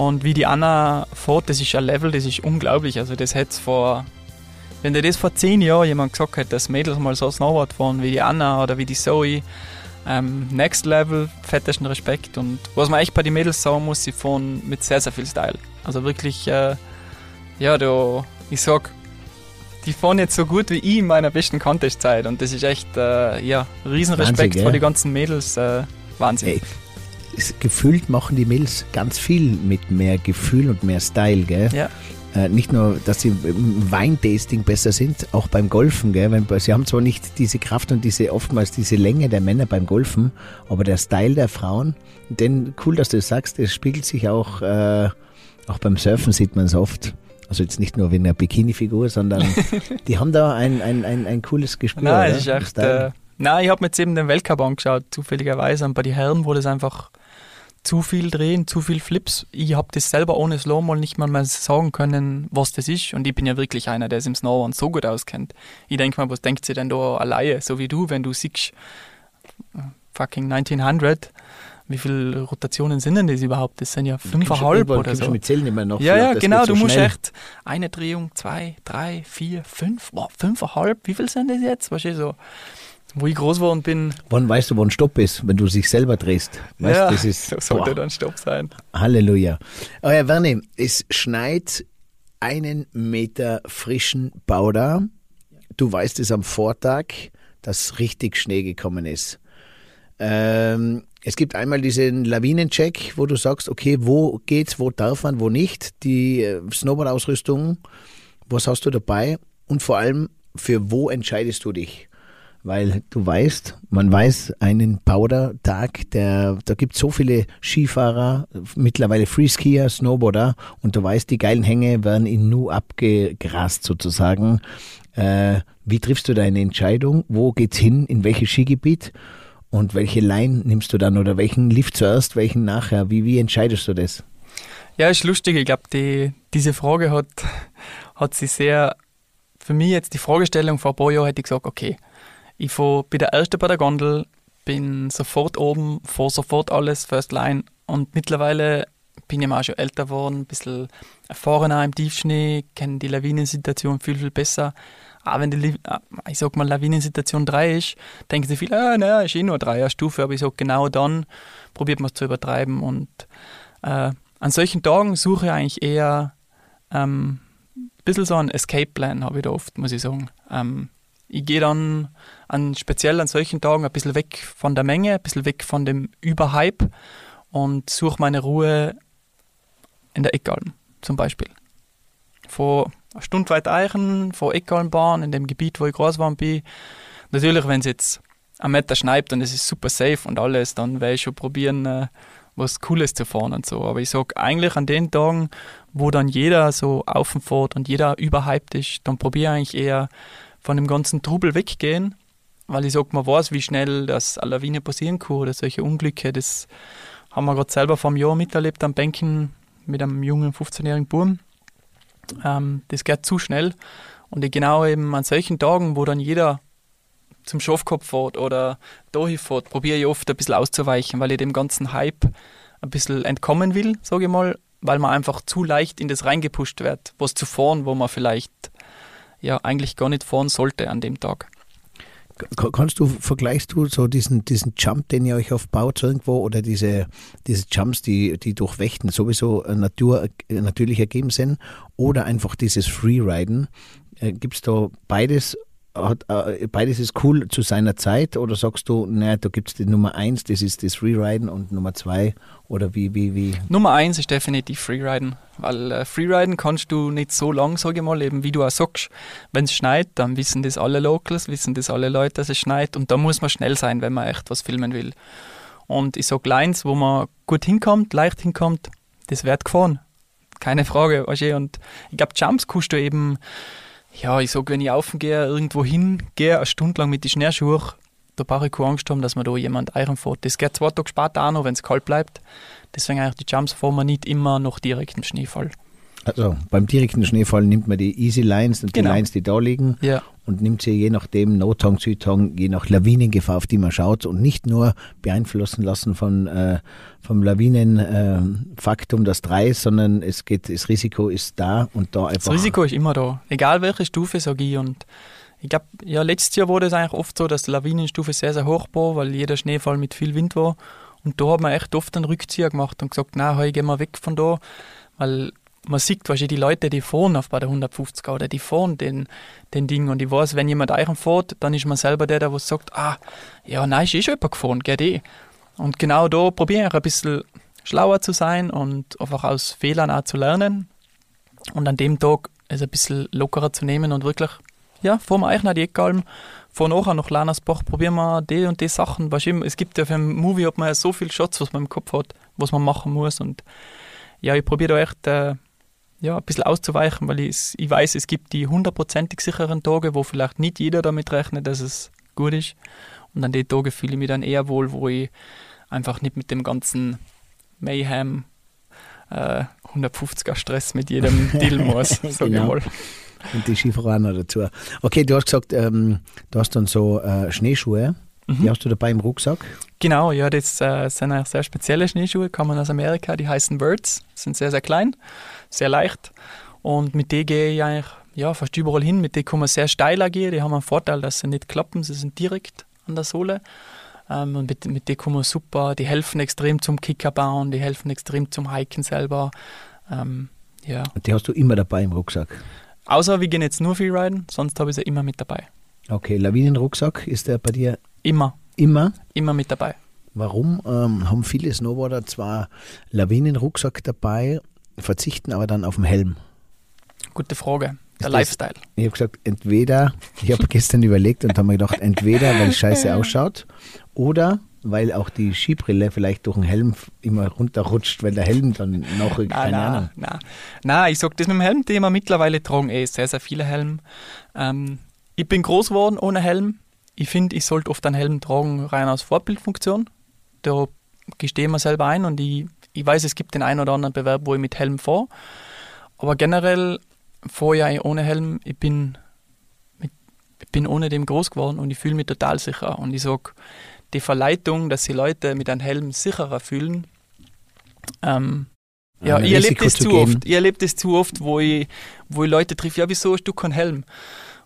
Und wie die Anna fährt, das ist ein Level, das ist unglaublich. Also das hätte vor, wenn dir das vor zehn Jahren jemand gesagt hätte, dass Mädels mal so Snowboard fahren wie die Anna oder wie die Zoe, ähm, Next Level, fettesten Respekt. Und was man echt bei den Mädels sagen muss, sie fahren mit sehr, sehr viel Style. Also wirklich, äh, ja, da, ich sag, die fahren jetzt so gut wie ich in meiner besten Contest-Zeit. Und das ist echt, äh, ja, Riesenrespekt Wahnsinn, vor die ganzen Mädels. Äh, Wahnsinn. Ey, es- gefühlt machen die Mädels ganz viel mit mehr Gefühl und mehr Style, gell? Ja. Äh, nicht nur, dass sie im Weintasting besser sind, auch beim Golfen, gell? Wenn, sie haben zwar nicht diese Kraft und diese oftmals diese Länge der Männer beim Golfen, aber der Style der Frauen, denn cool, dass du das sagst, das spiegelt sich auch, äh, auch beim Surfen sieht man es oft. Also jetzt nicht nur wegen der Bikini-Figur, sondern die haben da ein, ein, ein, ein cooles Gespür. Nein, oder? ist echt. Äh, nein, ich habe mir jetzt eben den Weltcup angeschaut, zufälligerweise. Und bei den Herren wurde es einfach zu viel drehen, zu viel Flips. Ich habe das selber ohne Slow mal nicht mal mehr sagen können, was das ist. Und ich bin ja wirklich einer, der es im Snowboard so gut auskennt. Ich denke mal, was denkt sie denn da alleine, so wie du, wenn du siehst, äh, fucking 1900, wie viele Rotationen sind denn das überhaupt? Das sind ja fünfeinhalb oder du so. mit Zählen immer noch. Ja, ja, genau. so du musst schnell. echt eine Drehung, zwei, drei, vier, fünf, boah, fünfeinhalb. Wie viel sind das jetzt? Weißt du, so, wo ich groß war und bin. Wann weißt du, wann Stopp ist, wenn du sich selber drehst? Weißt, ja, das ist so sollte boah, dann Stopp sein. Halleluja. Ja, Werner, es schneit einen Meter frischen Bauder. Du weißt es am Vortag, dass richtig Schnee gekommen ist. Ähm, es gibt einmal diesen Lawinencheck, wo du sagst, okay, wo geht's, wo darf man, wo nicht. Die äh, Snowboard-Ausrüstung, was hast du dabei? Und vor allem, für wo entscheidest du dich? Weil du weißt, man weiß, einen Powder-Tag, der, da gibt so viele Skifahrer, mittlerweile Freeskier, Snowboarder, und du weißt, die geilen Hänge werden in Nu abgegrast sozusagen. Äh, wie triffst du deine Entscheidung? Wo geht's hin? In welches Skigebiet? Und welche Line nimmst du dann oder welchen Lift zuerst, welchen nachher? Wie, wie entscheidest du das? Ja, ist lustig. Ich glaube, die, diese Frage hat, hat sich sehr, für mich jetzt die Fragestellung vor ein paar Jahren hätte ich gesagt, okay, ich fahr, bin der Erste bei der Gondel, bin sofort oben, fahre sofort alles, First Line und mittlerweile bin ich auch schon älter geworden, ein bisschen erfahrener im Tiefschnee, kenne die Lawinensituation viel, viel besser. Auch wenn die, äh, ich sag mal, Lawinensituation 3 ist, denken sie viel, ah, naja, ist eh nur eine Stufe, aber ich sage, genau dann probiert man es zu übertreiben. Und äh, an solchen Tagen suche ich eigentlich eher ähm, ein bisschen so einen Escape-Plan, habe ich da oft, muss ich sagen. Ähm, ich gehe dann an, speziell an solchen Tagen ein bisschen weg von der Menge, ein bisschen weg von dem Überhype und suche meine Ruhe in der Eckalm zum Beispiel. Vor eine Stunde weit Eichen, vor Eckalmbahn, in dem Gebiet, wo ich groß war bin. Natürlich, wenn es jetzt ein Meter schneit und es ist super safe und alles, dann werde ich schon probieren, äh, was Cooles zu fahren und so. Aber ich sage eigentlich an den Tagen, wo dann jeder so auf und fährt und jeder überhyped ist, dann probiere ich eigentlich eher von dem ganzen Trubel weggehen, weil ich sage, man weiß, wie schnell das eine Lawine passieren kann oder solche Unglücke. Das haben wir gerade selber vor einem Jahr miterlebt am Bänken mit einem jungen 15-jährigen Buben. Ähm, das geht zu schnell. Und genau eben an solchen Tagen, wo dann jeder zum Schafkopf fährt oder dahin fährt, probiere ich oft ein bisschen auszuweichen, weil ich dem ganzen Hype ein bisschen entkommen will, sage ich mal, weil man einfach zu leicht in das reingepusht wird, was zu fahren, wo man vielleicht ja eigentlich gar nicht fahren sollte an dem Tag. Kannst du, vergleichst du so diesen, diesen Jump, den ihr euch aufbaut irgendwo oder diese, diese Jumps, die, die durch Wächten sowieso Natur, natürlich ergeben sind oder einfach dieses Freeriden? Äh, Gibt es da beides hat, äh, beides ist cool zu seiner Zeit oder sagst du, naja, da gibt es die Nummer eins, das ist das Freeriden und Nummer zwei oder wie, wie, wie? Nummer eins ist definitiv Freeriden, weil äh, Freeriden kannst du nicht so lang, sage ich mal, eben wie du auch sagst. Wenn es schneit, dann wissen das alle Locals, wissen das alle Leute, dass es schneit und da muss man schnell sein, wenn man echt was filmen will. Und ich sage Lines, wo man gut hinkommt, leicht hinkommt, das wird gefahren. Keine Frage, weißt du, und ich glaube, Jumps kannst du eben ja, ich sage, wenn ich aufgehe, irgendwo hingehe, eine Stunde lang mit den Schneeschuhen, da brauche ich keine Angst haben, dass mir da jemand fährt. Das geht zwei Tage später auch noch, wenn es kalt bleibt. Deswegen eigentlich die Jumps fahren wir nicht immer noch direkt im Schneefall. Also beim direkten Schneefall nimmt man die Easy Lines und Genau. die Lines, die da liegen Ja. und nimmt sie je nachdem No-Tong, Südtong, je nach Lawinengefahr, auf die man schaut und nicht nur beeinflussen lassen von, äh, vom Lawinenfaktum, das drei ist, sondern es geht, das Risiko ist da und da einfach. Das Risiko ist immer da. Egal welche Stufe, sage ich. Und ich glaube, ja, letztes Jahr wurde es eigentlich oft so, dass die Lawinenstufe sehr, sehr hoch war, weil jeder Schneefall mit viel Wind war. Und da hat man echt oft einen Rückzieher gemacht und gesagt, na, heute gehen wir weg von da, weil man sieht wahrscheinlich die Leute, die fahren auf bei der 150er oder die fahren den, den Ding und ich weiß, wenn jemand euren fährt, dann ist man selber der, der sagt, ah, ja, nein, ist eh jemand gefahren, geht eh. Und genau da probiere ich ein bisschen schlauer zu sein und einfach aus Fehlern auch zu lernen und an dem Tag es ein bisschen lockerer zu nehmen und wirklich, ja, fahren wir euch nach Eckalm, fahren nachher nach Lanersbach, probieren wir die und die Sachen. Weißt du, es gibt ja für einen Movie hat man ja so viele Shots, was man im Kopf hat, was man machen muss und ja, ich probiere da echt äh, ja, ein bisschen auszuweichen, weil ich, ich weiß, es gibt die hundertprozentig sicheren Tage, wo vielleicht nicht jeder damit rechnet, dass es gut ist. Und an den Tagen fühle ich mich dann eher wohl, wo ich einfach nicht mit dem ganzen Mayhem äh, 150er Stress mit jedem Deal muss, sag Genau. ich mal. Und die Skifahrer noch dazu. Okay, du hast gesagt, ähm, du hast dann so äh, Schneeschuhe. Mhm. Die hast du dabei im Rucksack. Genau, ja, das äh, sind sehr spezielle Schneeschuhe, kommen aus Amerika, die heißen Birds, sind sehr, sehr klein, sehr leicht und mit denen gehe ich eigentlich ja, fast überall hin, mit denen kann man sehr steil gehen, die haben einen Vorteil, dass sie nicht klappen, sie sind direkt an der Sohle ähm, und mit, mit denen kann man super, die helfen extrem zum Kicker bauen, die helfen extrem zum Hiken selber, ähm, ja. Und die hast du immer dabei im Rucksack. Außer wir gehen jetzt nur Freeriden, sonst habe ich sie immer mit dabei. Okay, Lawinenrucksack ist der bei dir Immer, immer. immer mit dabei. Warum ähm, haben viele Snowboarder zwar Lawinenrucksack dabei, verzichten aber dann auf den Helm? Gute Frage. Der das- Lifestyle. Ich habe gesagt, entweder, ich habe gestern überlegt und habe mir gedacht, entweder weil es scheiße ausschaut oder weil auch die Skibrille vielleicht durch den Helm immer runterrutscht, weil der Helm dann noch, keine Nein, Ahnung. nein, nein. Nein, ich sag das mit dem Helm-Thema. Mittlerweile tragen eh sehr, sehr viele Helm. Ähm, ich bin groß geworden ohne Helm. Ich finde, ich sollte oft einen Helm tragen, rein aus Vorbildfunktion. Da gestehe ich mir selber ein und ich, ich weiß, es gibt den einen oder anderen Bewerb, wo ich mit Helm fahre. Aber generell fahre ich ohne Helm. Ich bin, mit, ich bin ohne dem groß geworden und ich fühle mich total sicher. Und ich sage, die Verleitung, dass sich Leute mit einem Helm sicherer fühlen, ähm, ja, ich erlebe das zu gehen. oft. Ich erlebe das zu oft, wo ich, wo ich Leute treffe, ja, wieso hast du keinen Helm?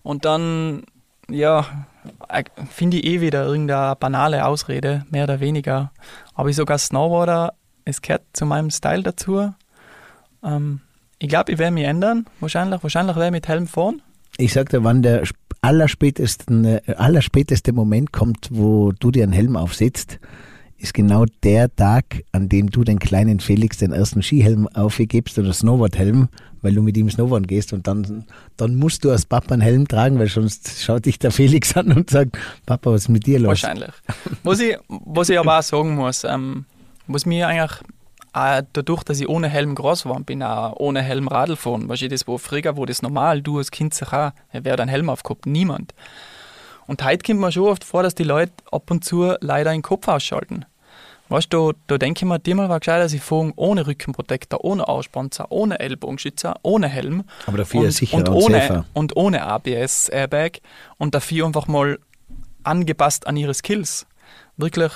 Und dann, ja, äh, finde ich eh wieder irgendeine banale Ausrede, mehr oder weniger. Aber ich sogar Snowboarder, es gehört zu meinem Style dazu. Ähm, ich glaube, ich werde mich ändern. Wahrscheinlich, wahrscheinlich werde ich mit Helm fahren. Ich sag dir, wann der sp- allerspätesten, äh, allerspäteste Moment kommt, wo du dir einen Helm aufsetzt, ist genau der Tag, an dem du den kleinen Felix den ersten Skihelm aufgibst oder Snowboardhelm, weil du mit ihm Snowboarden gehst und dann, dann musst du als Papa einen Helm tragen, weil sonst schaut dich der Felix an und sagt, Papa, was ist mit dir los? Wahrscheinlich. was, ich, was ich aber auch sagen muss, ähm, was mir eigentlich auch dadurch, dass ich ohne Helm groß geworden bin, auch ohne Helm Radl fahren, weißt du, das war früher, wo das normal, du als Kind sag auch, wer hat einen Helm aufgehabt? Niemand. Und heute kommt mir schon oft vor, dass die Leute ab und zu leider den Kopf ausschalten. Weißt du, da, da denke ich mir, diesmal war gescheiter, sie fahren ohne Rückenprotektor, ohne Auspanzer, ohne Ellbogenschützer, ohne Helm Aber dafür und, ist sicherer und, und, ohne, safer. und ohne ABS-Airbag und dafür einfach mal angepasst an ihre Skills. Wirklich,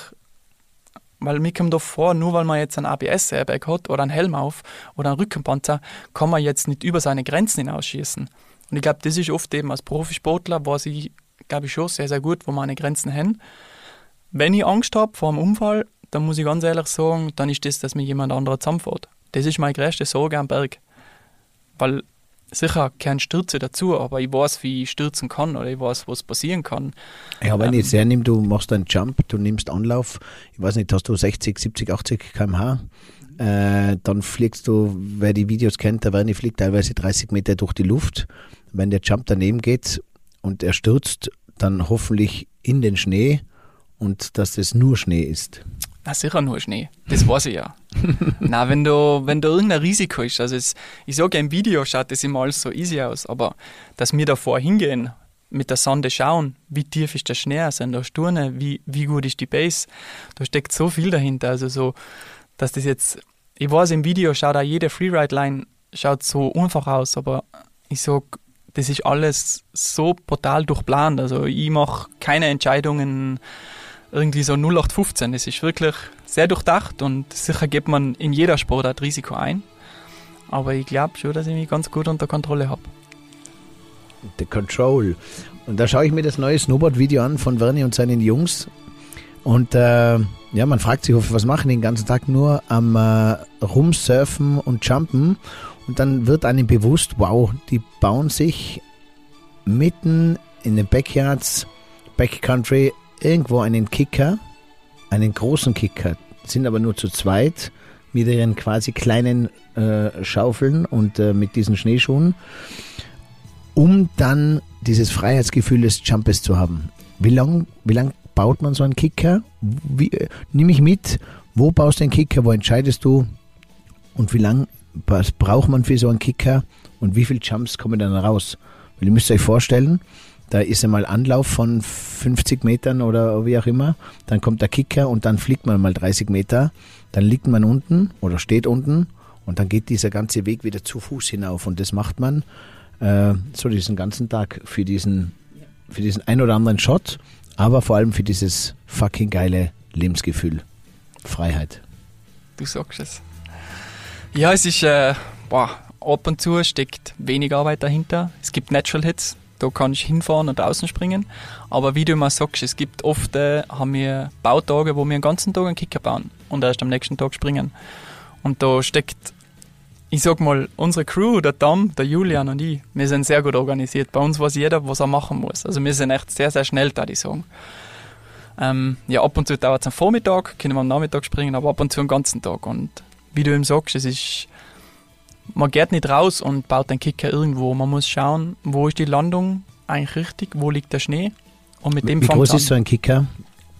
weil mir kommt doch vor, nur weil man jetzt ein ABS-Airbag hat oder einen Helm auf oder einen Rückenpanzer, kann man jetzt nicht über seine Grenzen hinausschießen. Und ich glaube, das ist oft eben als Profisportler, weiß ich, glaube ich, schon sehr, sehr gut, wo meine Grenzen haben. Wenn ich Angst habe vor einem Unfall, dann muss ich ganz ehrlich sagen, dann ist das, dass mir jemand anderer zusammenfährt. Das ist meine größte Sorge am Berg. Weil sicher kein Stürze dazu, aber ich weiß, wie ich stürzen kann oder ich weiß, was passieren kann. Ja, wenn Ähm, ich jetzt hernehme, du machst einen Jump, du nimmst Anlauf, ich weiß nicht, hast du 60, 70, 80 km/h, äh, dann fliegst du, wer die Videos kennt, der Werni fliegt teilweise 30 Meter durch die Luft. Wenn der Jump daneben geht und er stürzt, dann hoffentlich in den Schnee und dass das nur Schnee ist. Na sicher nur Schnee, das weiß ich ja. Na, wenn da, wenn da irgendein Risiko ist, also es, ich sage im Video schaut das immer alles so easy aus, aber dass wir davor hingehen, mit der Sonde schauen, wie tief ist der Schnee, sind da Sturne, wie, wie gut ist die Base, da steckt so viel dahinter, also so, dass das jetzt, ich weiß im Video schaut auch jede Freeride-Line schaut so einfach aus, aber ich sag, das ist alles so brutal durchplant, also ich mache keine Entscheidungen irgendwie so 0815. Es ist wirklich sehr durchdacht und sicher gibt man in jeder Sportart Risiko ein. Aber ich glaube schon, dass ich mich ganz gut unter Kontrolle habe. The Control. Und da schaue ich mir das neue Snowboard-Video an von Werni und seinen Jungs. Und äh, ja, man fragt sich, was machen die den ganzen Tag nur am äh, Rumsurfen und Jumpen. Und dann wird einem bewusst, wow, die bauen sich mitten in den Backyards, Backcountry, irgendwo einen Kicker, einen großen Kicker, sind aber nur zu zweit mit ihren quasi kleinen äh, Schaufeln und äh, mit diesen Schneeschuhen um dann dieses Freiheitsgefühl des Jumpes zu haben. Wie lang, wie lang baut man so einen Kicker? Wie, äh, nimm ich mit, wo baust du einen Kicker, wo entscheidest du und wie lang was braucht man für so einen Kicker und wie viele Jumps kommen dann raus? Weil ihr müsst euch vorstellen, da ist einmal Anlauf von 50 Metern oder wie auch immer, dann kommt der Kicker und dann fliegt man mal 30 Meter, dann liegt man unten oder steht unten und dann geht dieser ganze Weg wieder zu Fuß hinauf und das macht man äh, so diesen ganzen Tag für diesen, für diesen ein oder anderen Shot, aber vor allem für dieses fucking geile Lebensgefühl. Freiheit. Du sagst es. Ja, es ist, äh, boah, ab und zu steckt wenig Arbeit dahinter. Es gibt Natural Hits, da kann ich hinfahren und außen springen. Aber wie du immer sagst, es gibt oft, äh, haben wir Bautage, wo wir den ganzen Tag einen Kicker bauen und erst am nächsten Tag springen. Und da steckt, ich sag mal, unsere Crew, der Tom, der Julian und ich, wir sind sehr gut organisiert. Bei uns weiß jeder, was er machen muss. Also wir sind echt sehr, sehr schnell, da ich sagen. Ähm, ja, ab und zu dauert es am Vormittag, können wir am Nachmittag springen, aber ab und zu den ganzen Tag. Und wie du eben sagst, es ist, man geht nicht raus und baut den Kicker irgendwo. Man muss schauen, wo ist die Landung eigentlich richtig, wo liegt der Schnee. Und mit dem Wie groß an. ist so ein Kicker?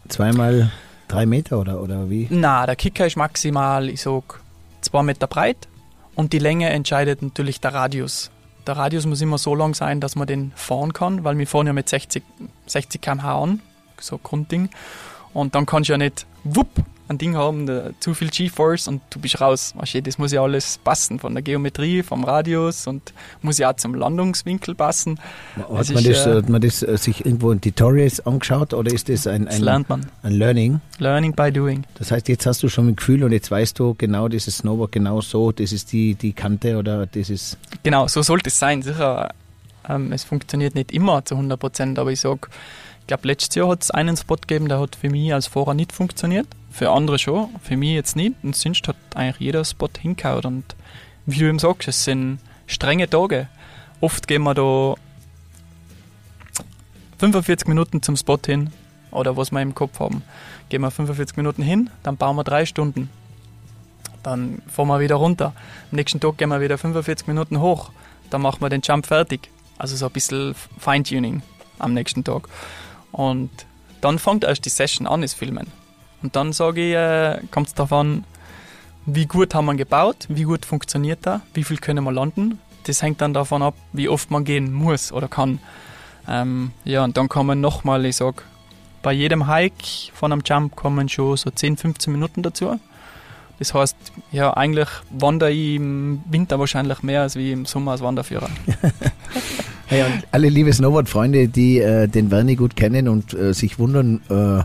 Zweimal drei Meter oder, oder wie? Na, der Kicker ist maximal, ich sag, zwei Meter breit und die Länge entscheidet natürlich der Radius. Der Radius muss immer so lang sein, dass man den fahren kann, weil wir fahren ja mit 60, 60 km/h an, so ein Grundding. Und dann kannst du ja nicht wupp ein Ding haben, der, zu viel G-Force und du bist raus. Weißt du, das muss ja alles passen, von der Geometrie, vom Radius und muss ja auch zum Landungswinkel passen. Hat Es man, ist, das, äh, hat man das äh, sich irgendwo in Tutorials angeschaut oder ist das ein, Das ein, lernt man. ein Learning? Learning by doing. Das heißt, jetzt hast du schon ein Gefühl und jetzt weißt du genau, dieses Snowboard genau so, das ist die, die Kante oder das ist. Genau, so sollte es sein. Sicher, ähm, es funktioniert nicht immer zu 100 Prozent, aber ich sag, ich glaube, letztes Jahr hat es einen Spot gegeben, der hat für mich als Fahrer nicht funktioniert. Für andere schon, für mich jetzt nicht. Und sonst hat eigentlich jeder Spot hingehauen. Und wie du eben sagst, es sind strenge Tage. Oft gehen wir da 45 Minuten zum Spot hin oder was wir im Kopf haben. Gehen wir 45 Minuten hin, dann bauen wir drei Stunden. Dann fahren wir wieder runter. Am nächsten Tag gehen wir wieder 45 Minuten hoch. Dann machen wir den Jump fertig. Also so ein bisschen Feintuning am nächsten Tag. Und dann fängt erst die Session an, das Filmen. Und dann sage ich, äh, kommt es darauf an, wie gut haben wir gebaut, wie gut funktioniert er, wie viel können wir landen. Das hängt dann davon ab, wie oft man gehen muss oder kann. Ähm, ja, und dann kommen nochmal, ich sag, bei jedem Hike von einem Jump kommen schon so 10, 15 Minuten dazu. Das heißt, ja, eigentlich wandere ich im Winter wahrscheinlich mehr als wie im Sommer als Wanderführer. Und alle liebe Snowboard-Freunde, die äh, den Werni gut kennen und äh, sich wundern, äh,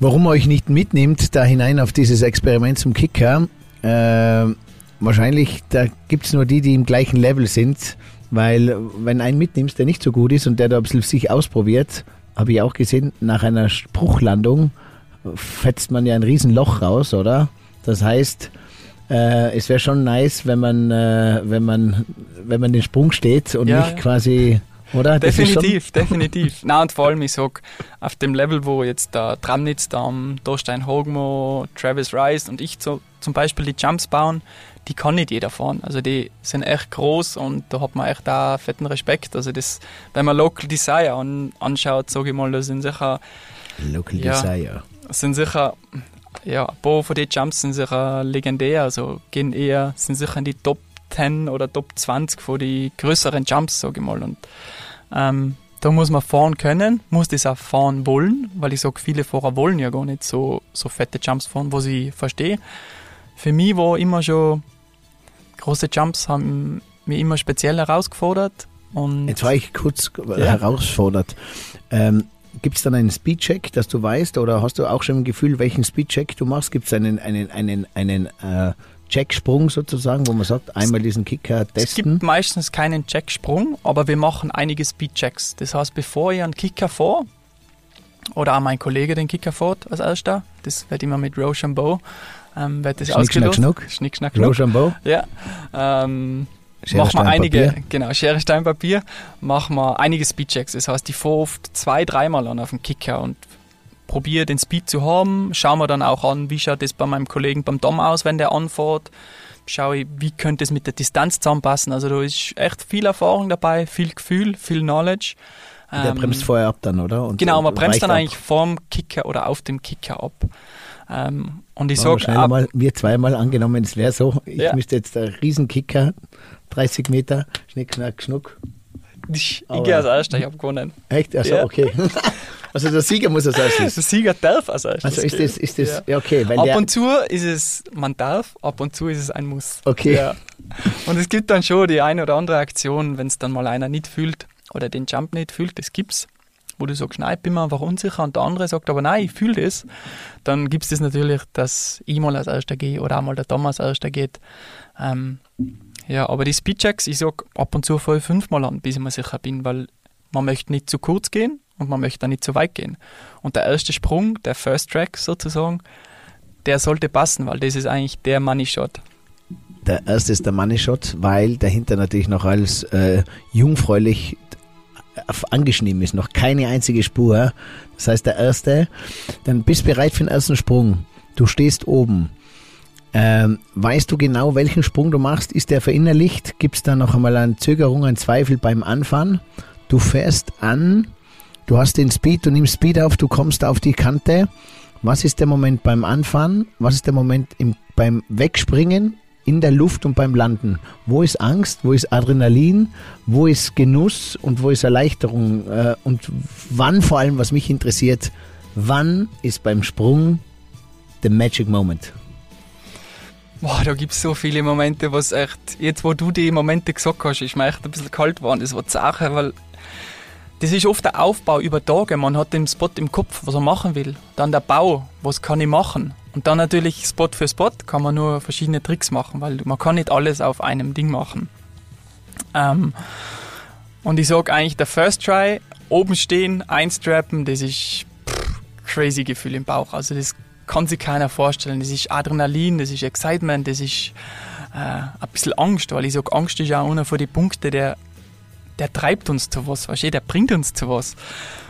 warum er euch nicht mitnimmt, da hinein auf dieses Experiment zum Kicker. Äh, wahrscheinlich, da gibt es nur die, die im gleichen Level sind, weil äh, wenn einen mitnimmst, der nicht so gut ist und der da ein bisschen sich ausprobiert, habe ich auch gesehen, nach einer Spruchlandung fetzt man ja ein Riesenloch raus, oder? Das heißt, äh, es wäre schon nice, wenn man, äh, wenn man, wenn man den Sprung steht und Ja, nicht quasi, oder? Definitiv, definitiv. Na und vor allem, ich sag, auf dem Level, wo jetzt der Tramnitz, der am Dorstein Hogmo, Travis Rice und ich so, zum Beispiel die Jumps bauen, die kann nicht jeder fahren. Also die sind echt groß und da hat man echt da fetten Respekt. Also das, wenn man Local Desire an, anschaut, sage ich mal, da sind sicher, Local Ja. Desire. sind sicher, ja, ein paar von den Jumps sind sicher legendär, also gehen eher, sind sicher in die Top 10 oder Top 20 von die größeren Jumps, sage ich mal. Und ähm, da muss man fahren können, muss das auch fahren wollen, weil ich sage, viele Fahrer wollen ja gar nicht so, so fette Jumps fahren, was ich verstehe. Für mich war immer schon, große Jumps haben mich immer speziell herausgefordert. Und Jetzt war ich kurz Ja. herausfordert. Ähm, Gibt es dann einen Speedcheck, dass du weißt, oder hast du auch schon ein Gefühl, welchen Speedcheck du machst? Gibt es einen, einen, einen, einen äh, Checksprung sozusagen, wo man sagt, einmal diesen Kicker Es testen? gibt meistens keinen Checksprung, aber wir machen einige Speedchecks. Das heißt, bevor ich einen Kicker fahre, oder auch mein Kollege den Kicker fährt als erster, das wird immer mit Rochambeau, ähm, wird das Schnick, schnack, ausgelost. schnuck. Schnick, schnack, schnuck. Rochambeau? Ja. Ähm, Schere, machen wir einige, Papier. genau, Schere, Stein, Papier, machen wir einige Speedchecks. Das heißt, ich fahre oft zwei, dreimal an auf den Kicker und probiere den Speed zu haben. Schauen wir dann auch an, wie schaut das bei meinem Kollegen beim Dom aus, wenn der anfährt. Schaue ich, wie könnte es mit der Distanz zusammenpassen. Also da ist echt viel Erfahrung dabei, viel Gefühl, viel Knowledge. Der Ähm, bremst vorher ab dann, oder? Und, Genau, man bremst dann ab. eigentlich vorm Kicker oder auf dem Kicker ab. Ähm, und ich sage, schnell mal, wir zweimal angenommen, es wäre so, ich Ja. müsste jetzt der Riesenkicker, 30 Meter, Schnick, Schnack, Schnuck. ich, ich gehe als Erster, ich habe gewonnen. Echt? Also, Ja. okay. Also der Sieger muss als Der erstes. Sieger darf als Erstes. Also ist das, ist das, Ja. okay, weil Ab der, und zu ist es, man darf, ab und zu ist es ein Muss. Okay. Ja. Und es gibt dann schon die eine oder andere Aktion, wenn es dann mal einer nicht fühlt oder den Jump nicht fühlt, das gibt's. Wo du sagst, nein, ich bin mir einfach unsicher und der andere sagt aber nein, ich fühle das. Dann gibt es das natürlich, dass ich mal als Erster gehe oder auch mal der Thomas als Erster geht. Ähm, ja, aber die Speedchecks, ich sag ab und zu ich fünfmal an, bis ich mir sicher bin, weil man möchte nicht zu kurz gehen und man möchte auch nicht zu weit gehen. Und der erste Sprung, der First Track sozusagen, der sollte passen, weil das ist eigentlich der Money Shot. der erste ist der Money Shot, weil dahinter natürlich noch alles äh, jungfräulich angeschnitten ist, noch keine einzige Spur. Das heißt, der erste, dann bist bereit für den ersten Sprung. Du stehst oben. Ähm, weißt du genau, welchen Sprung du machst? Ist der verinnerlicht? Gibt es da noch einmal eine Zögerung, einen Zweifel beim Anfahren? Du fährst an, du hast den Speed, du nimmst Speed auf, du kommst auf die Kante. Was ist der Moment beim Anfahren? Was ist der Moment im, beim Wegspringen? In der Luft und beim Landen. Wo ist Angst, wo ist Adrenalin, wo ist Genuss und wo ist Erleichterung? Äh, und wann vor allem, was mich interessiert, wann ist beim Sprung the magic moment? Boah, da gibt es so viele Momente, was echt, jetzt wo du die Momente gesagt hast, ist mir echt ein bisschen kalt geworden. Das war Sache, weil das ist oft der Aufbau über Tage. Man hat den Spot im Kopf, was er machen will. Dann der Bau, was kann ich machen? Und dann natürlich Spot für Spot kann man nur verschiedene Tricks machen, weil man kann nicht alles auf einem Ding machen. Ähm, und ich sage eigentlich, der First Try, oben stehen, einstrappen, das ist pff, crazy Gefühl im Bauch. Also das kann sich keiner vorstellen. Das ist Adrenalin, das ist Excitement, das ist äh, ein bisschen Angst, weil ich sage, Angst ist ja auch einer von den Punkten, der, der treibt uns zu was, weißt du, der bringt uns zu was.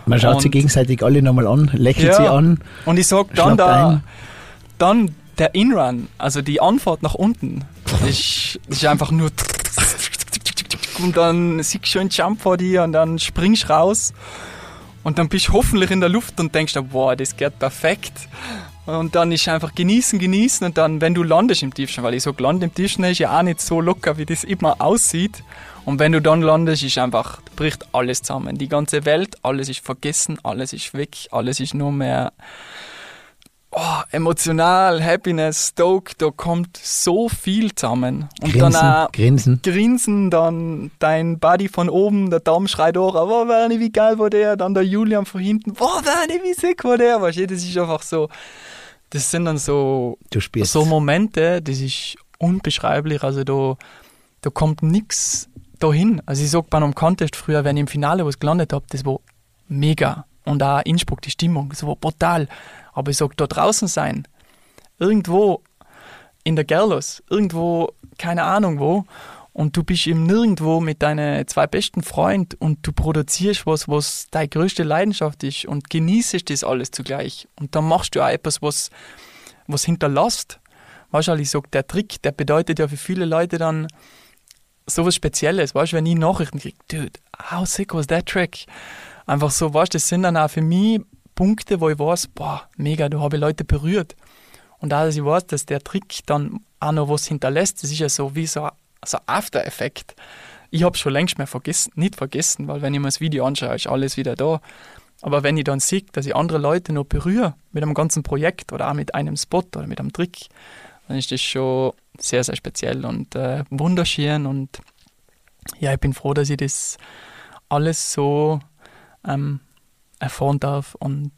Man schaut und, sich gegenseitig alle nochmal an, lächelt ja, sie an. Und ich sage dann da, dann der Inrun, also die Anfahrt nach unten, ist, ist einfach nur und dann siehst du einen Jump vor dir und dann springst du raus und dann bist du hoffentlich in der Luft und denkst, boah, das geht perfekt. Und dann ist einfach genießen, genießen und dann, wenn du landest im Tiefschnee, weil ich so gelandet im Tiefschnee ist ja auch nicht so locker, wie das immer aussieht. Und wenn du dann landest, ist einfach, bricht alles zusammen. Die ganze Welt, alles ist vergessen, alles ist weg, alles ist nur mehr oh, emotional, Happiness, Stoke, da kommt so viel zusammen. Und grinsen, dann auch grinsen. Grinsen, dann dein Buddy von oben, der Dom schreit auch, oh, Werni, wie geil war der? Dann der Julian von hinten, oh, Werni, wie sick war der? Weißt du, das ist einfach so, das sind dann so, so Momente, das ist unbeschreiblich, also da, da kommt nichts dahin. Also ich sag bei einem Contest früher, wenn ich im Finale was gelandet habe, das war mega. Und auch Innsbruck, die Stimmung, das war brutal. Aber ich sage, da draußen sein, irgendwo in der Gerlos, irgendwo, keine Ahnung wo, und du bist im Nirgendwo mit deinen zwei besten Freunden und du produzierst was, was deine größte Leidenschaft ist und genießt das alles zugleich. Und dann machst du auch etwas, was, was hinterlässt. Weißt du, ich sage, der Trick, der bedeutet ja für viele Leute dann sowas Spezielles. Weißt du, wenn ich Nachrichten kriege, dude, how sick was that trick? Einfach so, weißt du, das sind dann auch für mich Punkte, wo ich weiß, boah, mega, da habe ich Leute berührt. Und da ich weiß, dass der Trick dann auch noch was hinterlässt, das ist ja so wie so ein so After-Effekt. Ich habe schon längst mehr vergessen, nicht vergessen, weil wenn ich mir das Video anschaue, ist alles wieder da. Aber wenn ich dann sehe, dass ich andere Leute noch berühre mit einem ganzen Projekt oder auch mit einem Spot oder mit einem Trick, dann ist das schon sehr, sehr speziell und äh, wunderschön. Und ja, ich bin froh, dass ich das alles so ähm, erfahren darf und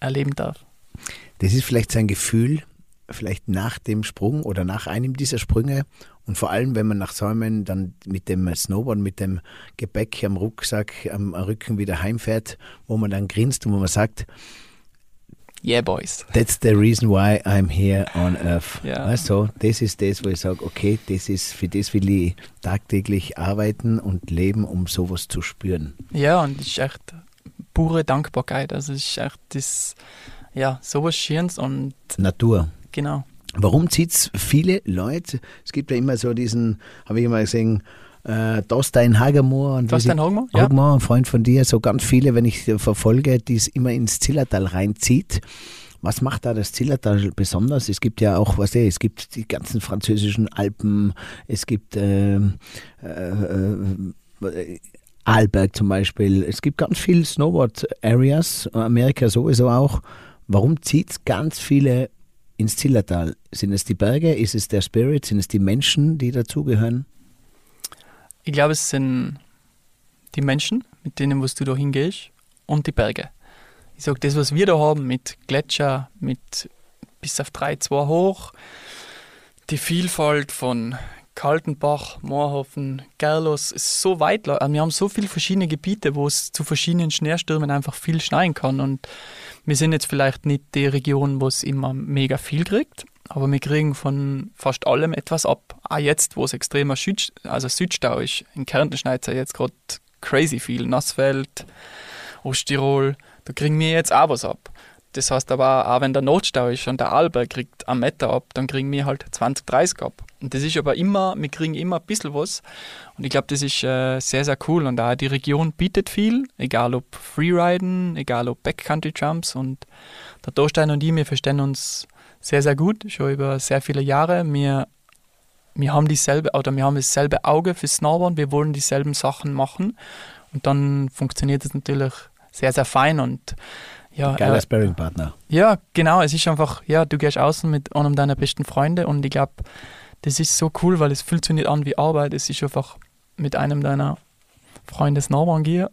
erleben darf. Das ist vielleicht sein Gefühl, vielleicht nach dem Sprung oder nach einem dieser Sprünge und vor allem, wenn man nach Säumen dann mit dem Snowboard, mit dem Gepäck am Rucksack, am Rücken wieder heimfährt, wo man dann grinst und wo man sagt, Yeah, boys. That's the reason why I'm here on Earth. Ja. Also, das ist das, wo ich sage, okay, das ist, für das will ich tagtäglich arbeiten und leben, um sowas zu spüren. Ja, und das ist echt pure Dankbarkeit. Also es ist echt das, ja, sowas Schönes und Natur. Genau. Warum zieht es viele Leute? Es gibt ja immer so diesen, habe ich immer gesehen, äh, Dostein Hagermoor und Dostein Hagermoor, ja. Hagermoor, ein Freund von dir, so ganz viele, wenn ich verfolge, die es immer ins Zillertal reinzieht. Was macht da das Zillertal besonders? Es gibt ja auch, was ich, es gibt die ganzen französischen Alpen, es gibt äh, äh, äh Arlberg zum Beispiel. Es gibt ganz viele Snowboard-Areas, Amerika sowieso auch. Warum zieht es ganz viele ins Zillertal? Sind es die Berge? Ist es der Spirit? Sind es die Menschen, die dazugehören? Ich glaube, es sind die Menschen, mit denen was du da hingehst, und die Berge. Ich sage, das, was wir da haben mit Gletscher, mit bis auf 3, 2 hoch, die Vielfalt von Kaltenbach, Moorhofen, Gerlos ist so weit. Also wir haben so viele verschiedene Gebiete, wo es zu verschiedenen Schneestürmen einfach viel schneien kann. Und wir sind jetzt vielleicht nicht die Region, wo es immer mega viel kriegt, aber wir kriegen von fast allem etwas ab. Auch jetzt, wo es extremer Süd, also Südstau ist, in Kärnten schneit es jetzt gerade crazy viel. Nassfeld, Osttirol, da kriegen wir jetzt auch was ab. Das heißt aber auch, wenn der Notstau ist und der Alber kriegt einen Meter ab, dann kriegen wir halt 20, 30 ab. Und das ist aber immer, wir kriegen immer ein bisschen was. Und ich glaube, das ist äh, sehr, sehr cool. Und auch die Region bietet viel, egal ob Freeriden, egal ob Backcountry Jumps. Und der Dorstein und ich, wir verstehen uns sehr, sehr gut, schon über sehr viele Jahre. Wir, wir haben dieselbe, oder wir haben dasselbe Auge für Snowboard, wir wollen dieselben Sachen machen. Und dann funktioniert es natürlich sehr, sehr fein und ja, Geiler äh, Sparringpartner. ja, genau. Es ist einfach, ja, du gehst außen mit einem deiner besten Freunde und ich glaube, das ist so cool, weil es fühlt sich nicht an wie Arbeit. Es ist einfach mit einem deiner Freunde Snowboard gehen,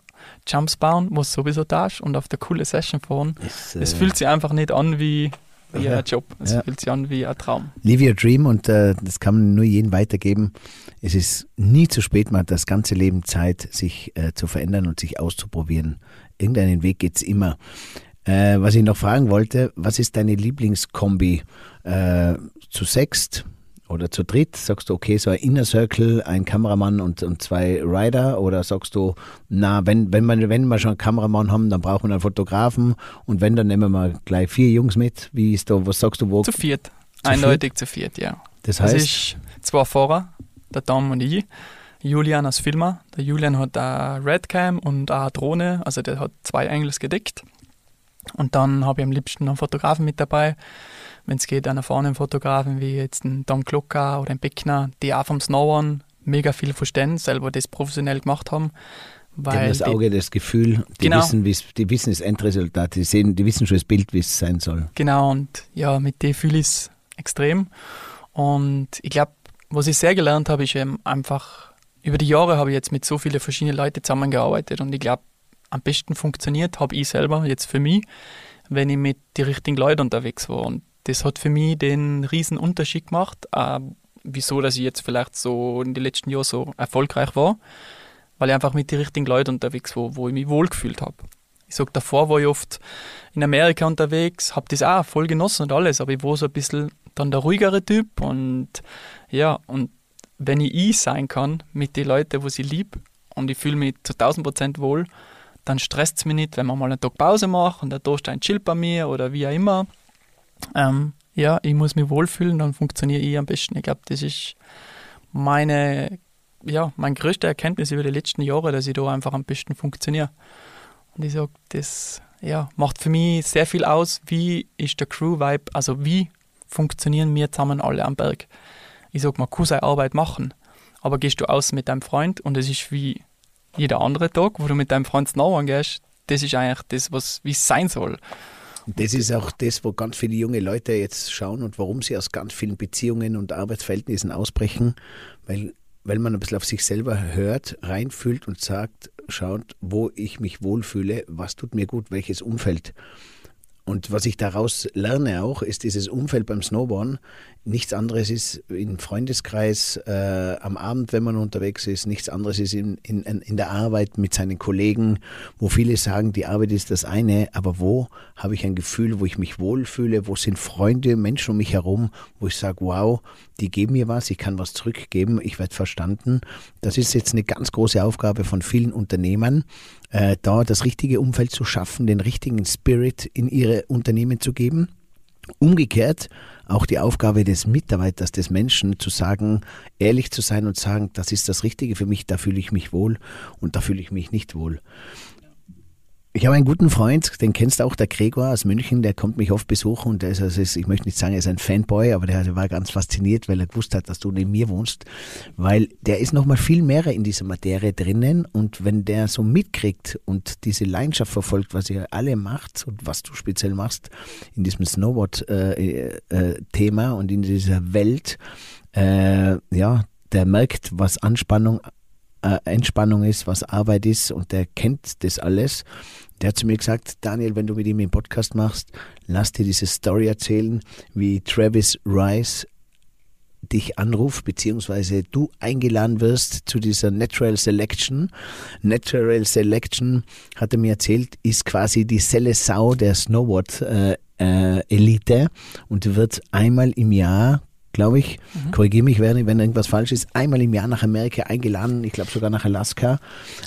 Jumps bauen, was sowieso tust und auf der coole Session fahren. Ist, Es äh, fühlt sich einfach nicht an wie, wie Ja. ein Job. Es Ja. fühlt sich an wie ein Traum. Live your dream und äh, das kann man nur jedem weitergeben. Es ist nie zu spät, man hat das ganze Leben Zeit, sich äh, zu verändern und sich auszuprobieren. Irgendeinen Weg geht's immer. Äh, was ich noch fragen wollte, was ist deine Lieblingskombi? Äh, zu sechst oder zu dritt? Sagst du, okay, so ein Inner Circle, ein Kameramann und, und zwei Rider? Oder sagst du, na, wenn, wenn, man, wenn wir schon einen Kameramann haben, dann brauchen wir einen Fotografen und wenn, dann nehmen wir gleich vier Jungs mit. Wie ist da, was sagst du, wo? Zu viert. Zu Eindeutig zu viert, ja. Das heißt, ist zwei Fahrer, der Tom und ich. Julian als Filmer. Der Julian hat eine Redcam und eine Drohne, also der hat zwei Engels gedeckt. Und dann habe ich am liebsten einen Fotografen mit dabei. Wenn es geht, einen erfahrenen Fotografen wie jetzt ein Tom Glocker oder ein Beckner, die auch vom Snowboarden mega viel verstehen, selber das professionell gemacht haben. Die haben Weil das die- Auge, das Gefühl, die, Genau. wissen, die wissen das Endresultat, die, sehen, die wissen schon das Bild, wie es sein soll. Genau, und ja, mit dem fühle ich es extrem. Und ich glaube, was ich sehr gelernt habe, ist eben einfach, über die Jahre habe ich jetzt mit so vielen verschiedenen Leuten zusammengearbeitet und ich glaube, am besten funktioniert habe ich selber jetzt für mich, wenn ich mit den richtigen Leuten unterwegs war. Und das hat für mich den riesen Unterschied gemacht, äh, wieso, dass ich jetzt vielleicht so in den letzten Jahren so erfolgreich war, weil ich einfach mit den richtigen Leuten unterwegs war, wo ich mich wohlgefühlt habe. Ich sag, davor war ich oft in Amerika unterwegs, habe das auch voll genossen und alles, aber ich war so ein bisschen dann der ruhigere Typ und ja, und wenn ich ich sein kann mit den Leuten, wo ich lieb und ich fühle mich zu 1000 Prozent wohl, dann stresst es mich nicht, wenn man mal einen Tag Pause macht und der Durchstein chillt bei mir oder wie auch immer. Ähm, ja, ich muss mich wohlfühlen, dann funktioniere ich am besten. Ich glaube, das ist meine, ja, meine größte Erkenntnis über die letzten Jahre, dass ich da einfach am besten funktioniere. Und ich sage, das ja, macht für mich sehr viel aus, wie ist der Crew-Vibe, also wie funktionieren wir zusammen alle am Berg. Ich sage, man kann seine Arbeit machen, aber gehst du aus mit deinem Freund und es ist wie jeder andere Tag, wo du mit deinem Freund snauen gehst, das ist eigentlich das, was wie es sein soll. Das ist auch das, wo ganz viele junge Leute jetzt schauen und warum sie aus ganz vielen Beziehungen und Arbeitsverhältnissen ausbrechen, weil, weil man ein bisschen auf sich selber hört, reinfühlt und sagt, schaut, wo ich mich wohlfühle, was tut mir gut, welches Umfeld. Und was ich daraus lerne auch, ist dieses Umfeld beim Snowboarden. Nichts anderes ist im Freundeskreis, äh, am Abend, wenn man unterwegs ist. Nichts anderes ist in, in, in der Arbeit mit seinen Kollegen, wo viele sagen, die Arbeit ist das eine, aber wo habe ich ein Gefühl, wo ich mich wohlfühle, wo sind Freunde, Menschen um mich herum, wo ich sage, wow, die geben mir was, ich kann was zurückgeben, ich werde verstanden. Das ist jetzt eine ganz große Aufgabe von vielen Unternehmern, äh, da das richtige Umfeld zu schaffen, den richtigen Spirit in ihre Unternehmen zu geben. Umgekehrt auch die Aufgabe des Mitarbeiters, des Menschen, zu sagen, ehrlich zu sein und sagen, das ist das Richtige für mich, da fühle ich mich wohl und da fühle ich mich nicht wohl. Ich habe einen guten Freund, den kennst du auch, der Gregor aus München, der kommt mich oft besuchen und der ist, also ich möchte nicht sagen, er ist ein Fanboy, aber der war ganz fasziniert, weil er gewusst hat, dass du neben mir wohnst, weil der ist nochmal viel mehr in dieser Materie drinnen und wenn der so mitkriegt und diese Leidenschaft verfolgt, was ihr alle macht und was du speziell machst in diesem Snowboard-Thema und in dieser Welt, äh, ja, der merkt, was Anspannung äh, Entspannung ist, was Arbeit ist und der kennt das alles. Der hat zu mir gesagt, Daniel, wenn du mit ihm einen Podcast machst, lass dir diese Story erzählen, wie Travis Rice dich anruft, beziehungsweise du eingeladen wirst zu dieser Natural Selection. Natural Selection, hat er mir erzählt, ist quasi die Selle Sau der Snowboard äh, äh, Elite und wird einmal im Jahr glaube ich. Mhm. Korrigiere mich, wenn, wenn irgendwas falsch ist. Einmal im Jahr nach Amerika eingeladen, ich glaube sogar nach Alaska.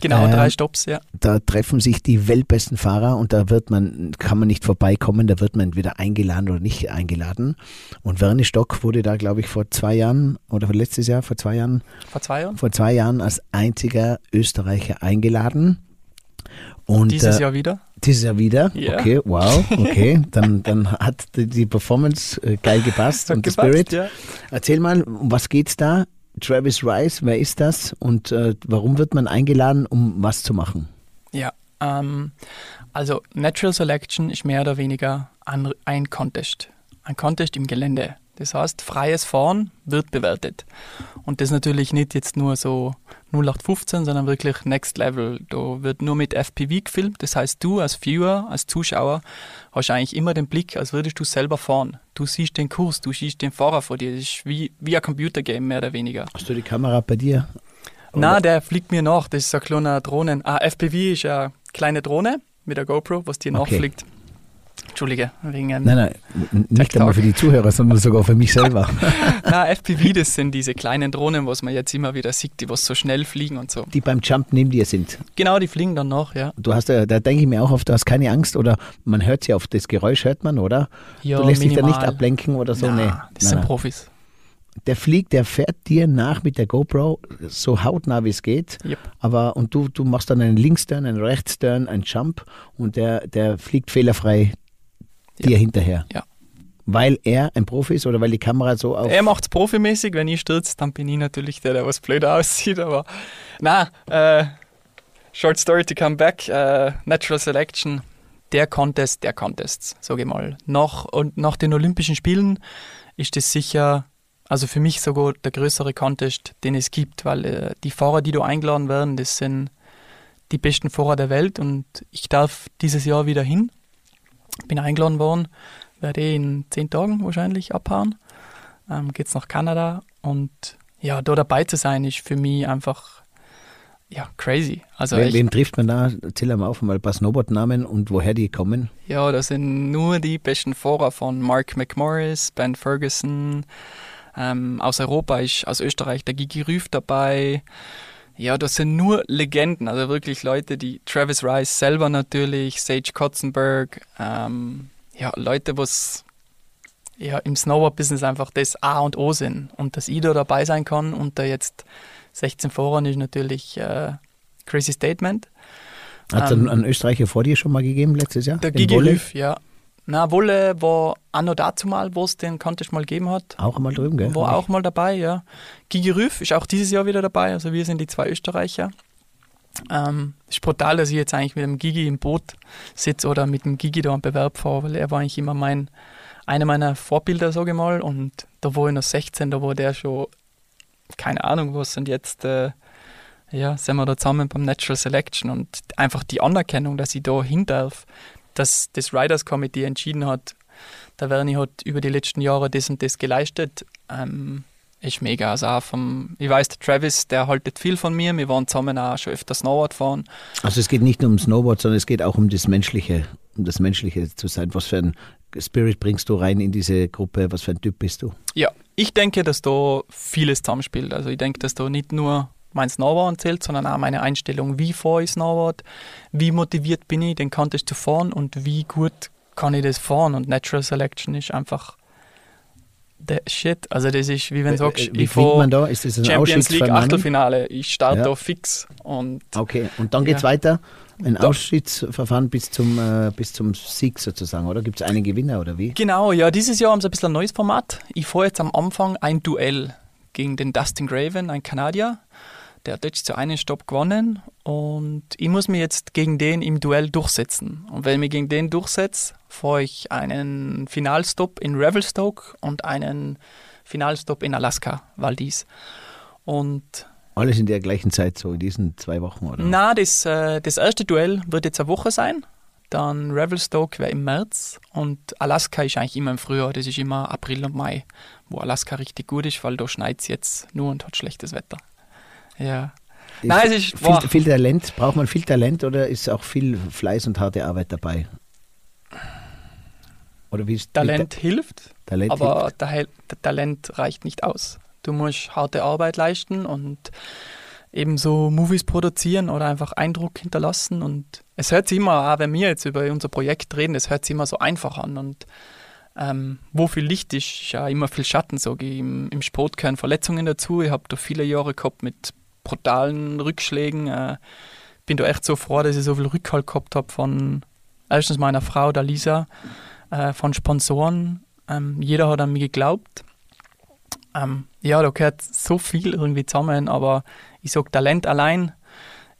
Genau, Äh, drei Stops, ja. Da treffen sich die weltbesten Fahrer und da wird man, kann man nicht vorbeikommen, da wird man entweder eingeladen oder nicht eingeladen. Und Werner Stock wurde da, glaube ich, vor zwei Jahren oder letztes Jahr, vor zwei Jahren, Vor zwei Jahren. vor zwei Jahren als einziger Österreicher eingeladen. Und, Dieses äh, Jahr wieder. Dieses Jahr wieder? Ja. Okay, wow, okay. Dann, dann hat die, Performance äh, geil gepasst Hat und der Spirit. ja. Erzähl mal, um was geht's da? Travis Rice, wer ist das und äh, warum wird man eingeladen, um was zu machen? Ja, ähm, also Natural Selection ist mehr oder weniger ein Contest. Ein Contest im Gelände. Das heißt, freies Fahren wird bewertet. Und das natürlich nicht jetzt nur so 0815, sondern wirklich Next Level. Da wird nur mit FPV gefilmt. Das heißt, du als Viewer, als Zuschauer, hast eigentlich immer den Blick, als würdest du selber fahren. Du siehst den Kurs, du siehst den Fahrer vor dir. Das ist wie, wie ein Computergame, mehr oder weniger. Hast du die Kamera bei dir? Na, der fliegt mir nach. Das ist ein kleiner Drohnen. Ah, FPV ist eine kleine Drohne mit der GoPro, was dir Okay. nachfliegt. Entschuldige, wegen Nein, nein, nicht einmal für die Zuhörer, sondern sogar für mich selber. Na, FPV, das sind diese kleinen Drohnen, was man jetzt immer wieder sieht, die was so schnell fliegen und so. Die beim Jump neben dir sind. Genau, die fliegen dann nach, ja. Du hast ja, da denke ich mir auch oft, du hast keine Angst oder man hört sie auf das Geräusch, hört man, oder? Ja, du lässt dich da nicht minimal. ablenken oder so, Na, nee. Das Nein, sind nein. Profis. Der fliegt, der fährt dir nach mit der GoPro, so hautnah wie es geht. Yep. Aber und du, du machst dann einen Linksturn, einen Rechtsturn, einen Jump und der, der fliegt fehlerfrei Ja. dir hinterher. Ja. Weil er ein Profi ist oder weil die Kamera so auf. Er macht's profimäßig, wenn ich stürze, dann bin ich natürlich der, der was blöder aussieht, aber na, äh, short story to come back, äh, Natural Selection, der Contest der Contests, sage ich mal. Nach, und nach den Olympischen Spielen ist das sicher, also für mich sogar der größere Contest, den es gibt, weil äh, die Fahrer, die da eingeladen werden, das sind die besten Fahrer der Welt und ich darf dieses Jahr wieder hin. Bin eingeladen worden, werde in zehn Tagen wahrscheinlich abhauen. Ähm, geht's nach Kanada und ja, da dabei zu sein, ist für mich einfach ja crazy. Also Wen, wen trifft man da? Zähl mal auf, mal ein paar Snowboard-Namen und woher die kommen. ja, das sind nur die besten Fahrer von Mark McMorris, Ben Ferguson. Ähm, aus Europa ist aus Österreich der Gigi Rüff dabei. Ja, das sind nur Legenden, also wirklich Leute, die Travis Rice selber natürlich, Sage Kotzenberg, ähm, ja, Leute, was ja, im Snowboard-Business einfach das A und O sind. Und dass ich da dabei sein kann unter jetzt 16 Fahrern ist natürlich äh, crazy Statement. Hat es Ähm, einen, Österreicher vor dir schon mal gegeben letztes Jahr? Der Gigi? Rüff, ja. Na, Wolle war auch noch dazu mal, wo es den Contest mal gegeben hat. Auch einmal drüben, gell? War auch mal dabei, ja. Gigi Rüff ist auch dieses Jahr wieder dabei, also wir sind die zwei Österreicher. Ähm, ist brutal, dass ich jetzt eigentlich mit dem Gigi im Boot sitze oder mit dem Gigi da am Bewerb fahre, weil er war eigentlich immer mein, einer meiner Vorbilder, sage ich mal. Und da war ich noch 16, da war der schon, keine Ahnung was, und jetzt äh, ja, sind wir da zusammen beim Natural Selection und einfach die Anerkennung, dass ich da hin darf, dass das Riders Committee entschieden hat, der Werni hat über die letzten Jahre das und das geleistet, ähm, ist mega. Also auch vom, ich weiß, der Travis, der haltet viel von mir. Wir waren zusammen auch schon öfter Snowboard fahren. Also es geht nicht nur um Snowboard, sondern es geht auch um das Menschliche, um das Menschliche zu sein. Was für ein Spirit bringst du rein in diese Gruppe? Was für ein Typ bist du? Ja, ich denke, dass da vieles zusammenspielt. Also ich denke, dass da nicht nur mein Snowboard zählt, sondern auch meine Einstellung, wie fahre ich Snowboard, wie motiviert bin ich, den Contest zu fahren und wie gut kann ich das fahren. Und Natural Selection ist einfach der Shit. Also das ist, wie wenn du sagst, Äh, Wie ich man fahre da? Ist das ein Champions League? Achtelfinale, ich starte Ja. da fix und Okay, und dann geht's Ja. weiter. Ein Ausschiedsverfahren bis zum, äh, bis zum Sieg sozusagen, oder? Gibt es einen Gewinner oder wie? Genau, ja, dieses Jahr haben sie ein bisschen ein neues Format. Ich fahre jetzt am Anfang ein Duell gegen den Dustin Graven, ein Kanadier. Der hat jetzt zu einem Stopp gewonnen und ich muss mich jetzt gegen den im Duell durchsetzen. Und wenn ich mich gegen den durchsetze, fahre ich einen Finalstopp in Revelstoke und einen Finalstopp in Alaska, Valdis. Und Alles in der gleichen Zeit, so in diesen zwei Wochen, oder? na, das, äh, das erste Duell wird jetzt eine Woche sein. Dann Revelstoke wäre im März und Alaska ist eigentlich immer im Frühjahr. Das ist immer April und Mai, wo Alaska richtig gut ist, weil da schneit es jetzt nur und hat schlechtes Wetter. Ja. Nein, es ist. Viel, viel Talent, braucht man viel Talent oder ist auch viel Fleiß und harte Arbeit dabei? Oder wie ist Talent hilft, Talent aber hilft? Talent reicht nicht aus. Du musst harte Arbeit leisten und ebenso Movies produzieren oder einfach Eindruck hinterlassen. Und es hört sich immer, auch wenn wir jetzt über unser Projekt reden, es hört sich immer so einfach an. Und ähm, wo viel Licht ist, ist ja immer viel Schatten. So im, im Sport gehören Verletzungen dazu. Ich habe da viele Jahre gehabt mit brutalen Rückschlägen. Äh, bin da echt so froh, dass ich so viel Rückhalt gehabt habe von erstens meiner Frau, der Lisa, äh, von Sponsoren. Ähm, jeder hat an mich geglaubt. Ähm, ja, da gehört so viel irgendwie zusammen, aber ich sage, Talent allein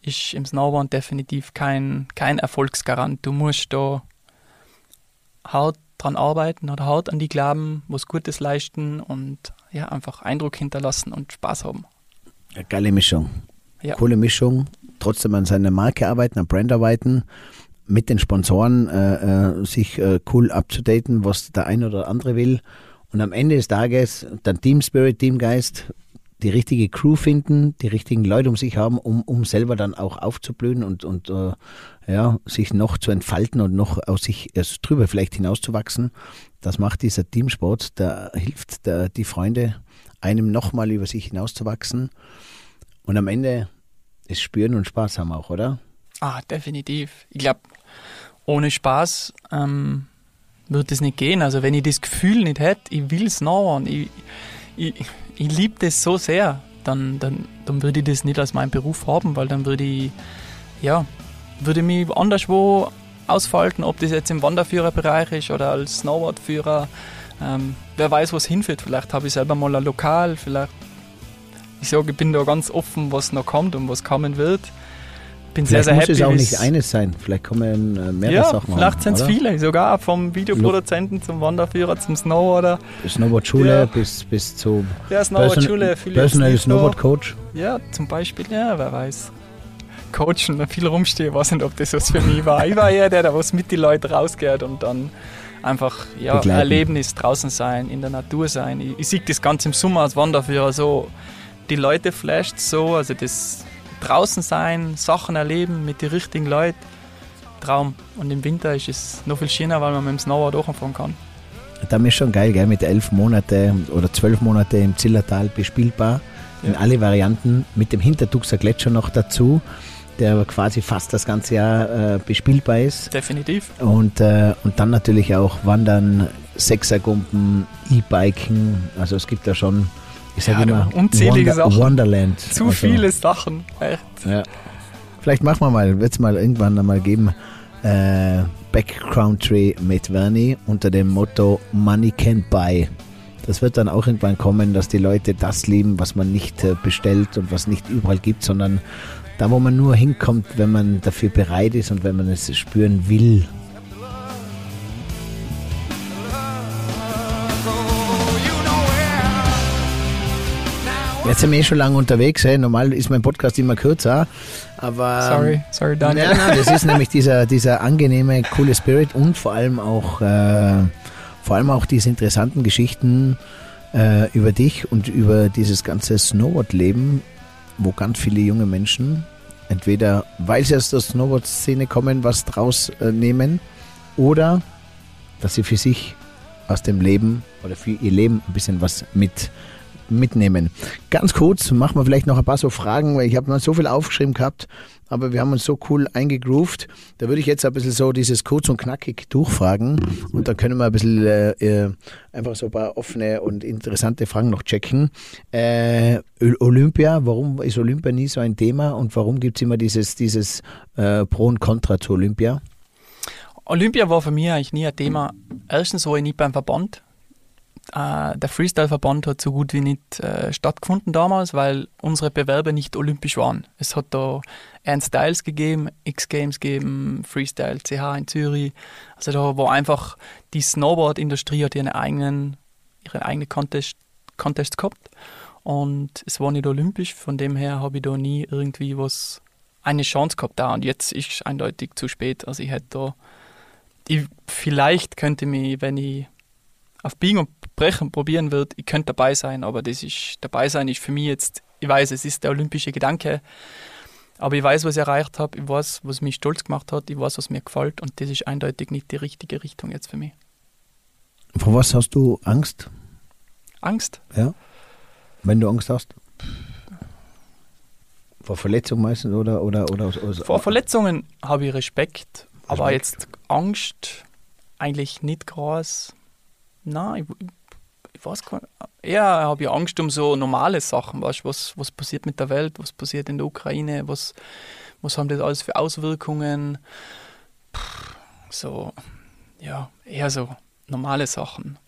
ist im Snowboard definitiv kein, kein Erfolgsgarant. Du musst da hart dran arbeiten oder hart an die glauben, was Gutes leisten und ja, einfach Eindruck hinterlassen und Spaß haben. Eine geile Mischung. Ja. Coole Mischung. Trotzdem an seiner Marke arbeiten, an Brand arbeiten, mit den Sponsoren äh, äh, sich äh, cool abzudaten, was der eine oder andere will. Und am Ende des Tages dann Team Spirit, Teamgeist, die richtige Crew finden, die richtigen Leute um sich haben, um, um selber dann auch aufzublühen und, und äh, ja, sich noch zu entfalten und noch aus sich erst drüber vielleicht hinauszuwachsen. Das macht dieser Teamsport, da hilft der, die Freunde einem nochmal über sich hinauszuwachsen. Und am Ende ist Spüren und Spaß haben auch, oder? Ah, definitiv. Ich glaube, ohne Spaß ähm, wird es nicht gehen. Also wenn ich das Gefühl nicht hätte, ich will es nachhauen, ich, ich, ich liebe das so sehr, dann, dann, dann würde ich das nicht als meinen Beruf haben, weil dann würde ich, ja, würde ich mich anderswo ausfalten, ob das jetzt im Wanderführerbereich ist oder als Snowboardführer. Ähm, wer weiß, wo es hinführt. Vielleicht habe ich selber mal ein Lokal, vielleicht, ich sage, ich bin da ganz offen, was noch kommt und was kommen wird. Bin sehr, Vielleicht sehr muss happy. es auch nicht eines sein. Vielleicht kommen äh, mehrere ja, Sachen vielleicht sind es viele, sogar vom Videoproduzenten zum Wanderführer zum Snowboarder. Snowboard-Schule Ja. bis, bis zu Ja, Snowboard-Schule, Person Personal. Snowboard-Coach. Ja, zum Beispiel, ja, wer weiß. Coachen, da viel rumstehen, weiß nicht, ob das was für mich war. Ich war eher der, der was mit die Leute rausgeht und dann einfach ja, Begleiten. Erlebnis draußen sein, in der Natur sein. Ich, ich sehe das Ganze im Sommer als Wanderführer so, die Leute flasht so, also das draußen sein, Sachen erleben mit den richtigen Leuten, Traum. Und im Winter ist es noch viel schöner, weil man mit dem Snowboard auch anfangen kann. Da ist schon geil, gell? mit elf Monate oder zwölf Monate im Zillertal bespielbar. In Ja. alle Varianten, mit dem Hintertuxer Gletscher noch dazu, der quasi fast das ganze Jahr äh, bespielbar ist. Definitiv. Und, äh, und dann natürlich auch Wandern, Sechsergumpen, E-Biken. Also es gibt da schon, ich sage Ja, immer, unzählige Sachen. Wonderland. Zu also, viele Sachen, echt. Ja. Vielleicht machen wir mal, wird es mal irgendwann einmal geben, äh, Backcountry mit Verni unter dem Motto Money Can't Buy. Das wird dann auch irgendwann kommen, dass die Leute das lieben, was man nicht äh, bestellt und was nicht überall gibt, sondern da, wo man nur hinkommt, wenn man dafür bereit ist und wenn man es spüren will. Jetzt sind wir eh schon lange unterwegs. Hey. Normal ist mein Podcast immer kürzer, aber Sorry, sorry, Daniel. ja, nein, das ist nämlich dieser, dieser angenehme, coole Spirit und vor allem auch, äh, vor allem auch diese interessanten Geschichten äh, über dich und über dieses ganze Snowboard-Leben, wo ganz viele junge Menschen entweder, weil sie aus der Snowboard-Szene kommen, was draus äh, nehmen oder dass sie für sich aus dem Leben oder für ihr Leben ein bisschen was mit mitnehmen. Ganz kurz, machen wir vielleicht noch ein paar so Fragen, weil ich habe mal so viel aufgeschrieben gehabt, aber wir haben uns so cool eingegroovt. Da würde ich jetzt ein bisschen so dieses kurz und knackig durchfragen und dann können wir ein bisschen äh, äh, einfach so ein paar offene und interessante Fragen noch checken. Äh, Olympia, warum ist Olympia nie so ein Thema und warum gibt es immer dieses, dieses äh, Pro und Contra zu Olympia? Olympia war für mich eigentlich nie ein Thema. Erstens war ich nicht beim Verband. Äh, der Freestyle-Verband hat so gut wie nicht äh, stattgefunden damals, weil unsere Bewerber nicht olympisch waren. Es hat da Ernst Styles gegeben, X-Games gegeben, Freestyle CH in Zürich. Also da war einfach die Snowboard-Industrie hat ihren eigenen, ihre eigene Contest, Contest gehabt und es war nicht olympisch. Von dem her habe ich da nie irgendwie was eine Chance gehabt da und jetzt ist es eindeutig zu spät. Also ich hätte da ich, vielleicht könnte mich, wenn ich auf Biegen und Brechen probieren würde, ich könnte dabei sein, aber das ist, dabei sein ist für mich jetzt, ich weiß, es ist der olympische Gedanke, aber ich weiß, was ich erreicht habe, ich weiß, was mich stolz gemacht hat, ich weiß, was mir gefällt und das ist eindeutig nicht die richtige Richtung jetzt für mich. Vor was hast du Angst? Angst? Ja. Wenn du Angst hast? Vor Verletzung meistens oder oder oder aus Vor Verletzungen habe ich Respekt, aber Respekt. jetzt Angst eigentlich nicht groß. Nein, ich, ich weiß gar nicht. Eher habe ich Angst um so normale Sachen, weißt, was, was passiert mit der Welt, was passiert in der Ukraine, was, was haben das alles für Auswirkungen. Puh, so, ja, eher so normale Sachen.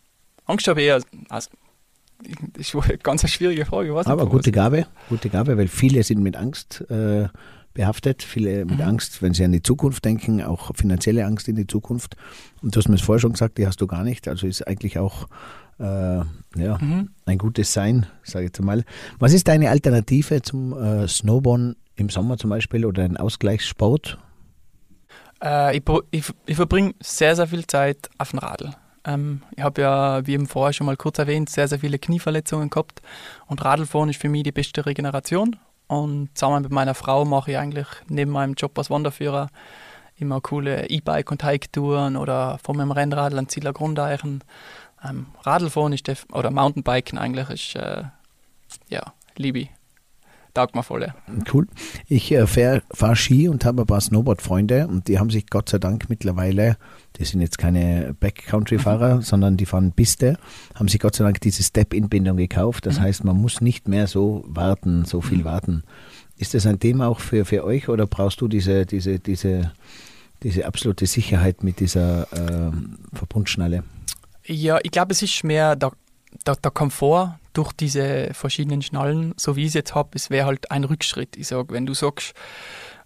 Angst habe ich eher, also, das ist wohl eine ganz schwierige Frage. Nicht, Aber gute Gabe, gute Gabe, weil viele sind mit Angst äh, behaftet, viele mit Angst, wenn sie an die Zukunft denken, auch finanzielle Angst in die Zukunft. Und du hast mir es vorher schon gesagt, die hast du gar nicht. Also ist eigentlich auch äh, ja, Mhm. ein gutes Sein, sage ich jetzt mal. Was ist deine Alternative zum äh, Snowboarden im Sommer zum Beispiel oder ein Ausgleichssport? Äh, ich, ich, ich verbringe sehr, sehr viel Zeit auf dem Radl. Ähm, ich habe ja, wie eben vorher schon mal kurz erwähnt, sehr, sehr viele Knieverletzungen gehabt. Und Radlfahren ist für mich die beste Regeneration. Und zusammen mit meiner Frau mache ich eigentlich neben meinem Job als Wanderführer immer coole E-Bike- und Hike-Touren oder von meinem Rennradl an Zieler Ähm, Radlfahren ist def- oder Mountainbiken eigentlich ist, äh, ja, liebe ich. Taugt mir voll. ja. Cool. Ich äh, fahre fahr Ski und habe ein paar Snowboard-Freunde und die haben sich Gott sei Dank mittlerweile, die sind jetzt keine Backcountry-Fahrer, sondern die fahren Piste, haben sich Gott sei Dank diese Step-In-Bindung gekauft. Das heißt, man muss nicht mehr so warten, so viel warten. Ist das ein Thema auch für, für euch oder brauchst du diese, diese, diese, diese absolute Sicherheit mit dieser ähm, Verbundschnalle? Ja, ich glaube, es ist mehr der, der, der Komfort durch diese verschiedenen Schnallen, so wie ich es jetzt habe, es wäre halt ein Rückschritt. Ich sage, wenn du sagst,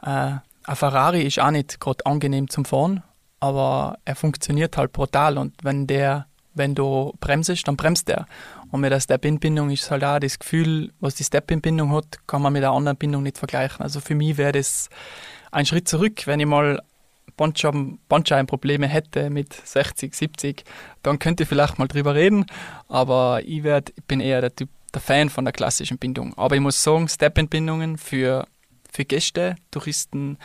äh, ein Ferrari ist auch nicht gerade angenehm zum Fahren, aber er funktioniert halt brutal und wenn der, wenn du bremsest, dann bremst er. Und mit der Step-In-Bindung ist halt auch das Gefühl, was die Step-In-Bindung hat, kann man mit einer anderen Bindung nicht vergleichen. Also für mich wäre das ein Schritt zurück, wenn ich mal Bandscheiben- Bandscheibenprobleme hätte mit 60, 70, dann könnte ich vielleicht mal drüber reden. Aber ich, werd, ich bin eher der Typ, der Fan von der klassischen Bindung. Aber ich muss sagen, Step-In-Bindungen für, für Gäste, Touristen,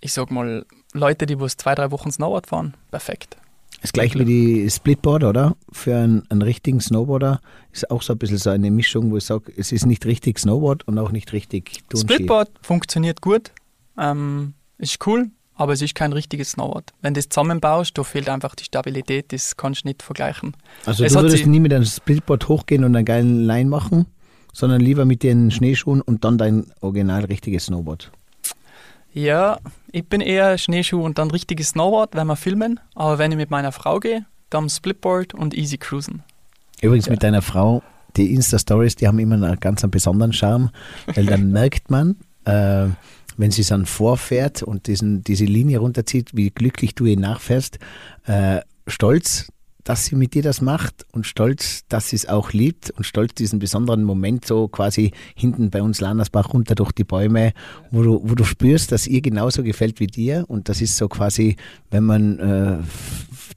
ich sag mal, Leute, die bloß zwei, drei Wochen Snowboard fahren, perfekt. Das gleiche wie die Splitboard, oder? Für einen, einen richtigen Snowboarder ist auch so ein bisschen so eine Mischung, wo ich sage, es ist nicht richtig Snowboard und auch nicht richtig Turnschi. Splitboard funktioniert gut, ähm, ist cool, aber es ist kein richtiges Snowboard. Wenn du das zusammenbaust, da fehlt einfach die Stabilität, das kannst du nicht vergleichen. Also Es du würdest nie mit einem Splitboard hochgehen und einen geilen Line machen, sondern lieber mit den Schneeschuhen und dann dein original richtiges Snowboard. Ja, ich bin eher Schneeschuh und dann richtiges Snowboard, wenn wir filmen. Aber wenn ich mit meiner Frau gehe, dann Splitboard und easy cruisen. Übrigens Ja. mit deiner Frau, die Insta-Stories, die haben immer einen ganz einen besonderen Charme, weil dann merkt man, äh, wenn sie dann vorfährt und diesen, diese Linie runterzieht, wie glücklich du ihr nachfährst, äh, stolz, dass sie mit dir das macht und stolz, dass sie es auch liebt und stolz diesen besonderen Moment so quasi hinten bei uns Landersbach runter durch die Bäume, wo du, wo du spürst, dass ihr genauso gefällt wie dir. Und das ist so quasi, wenn man äh,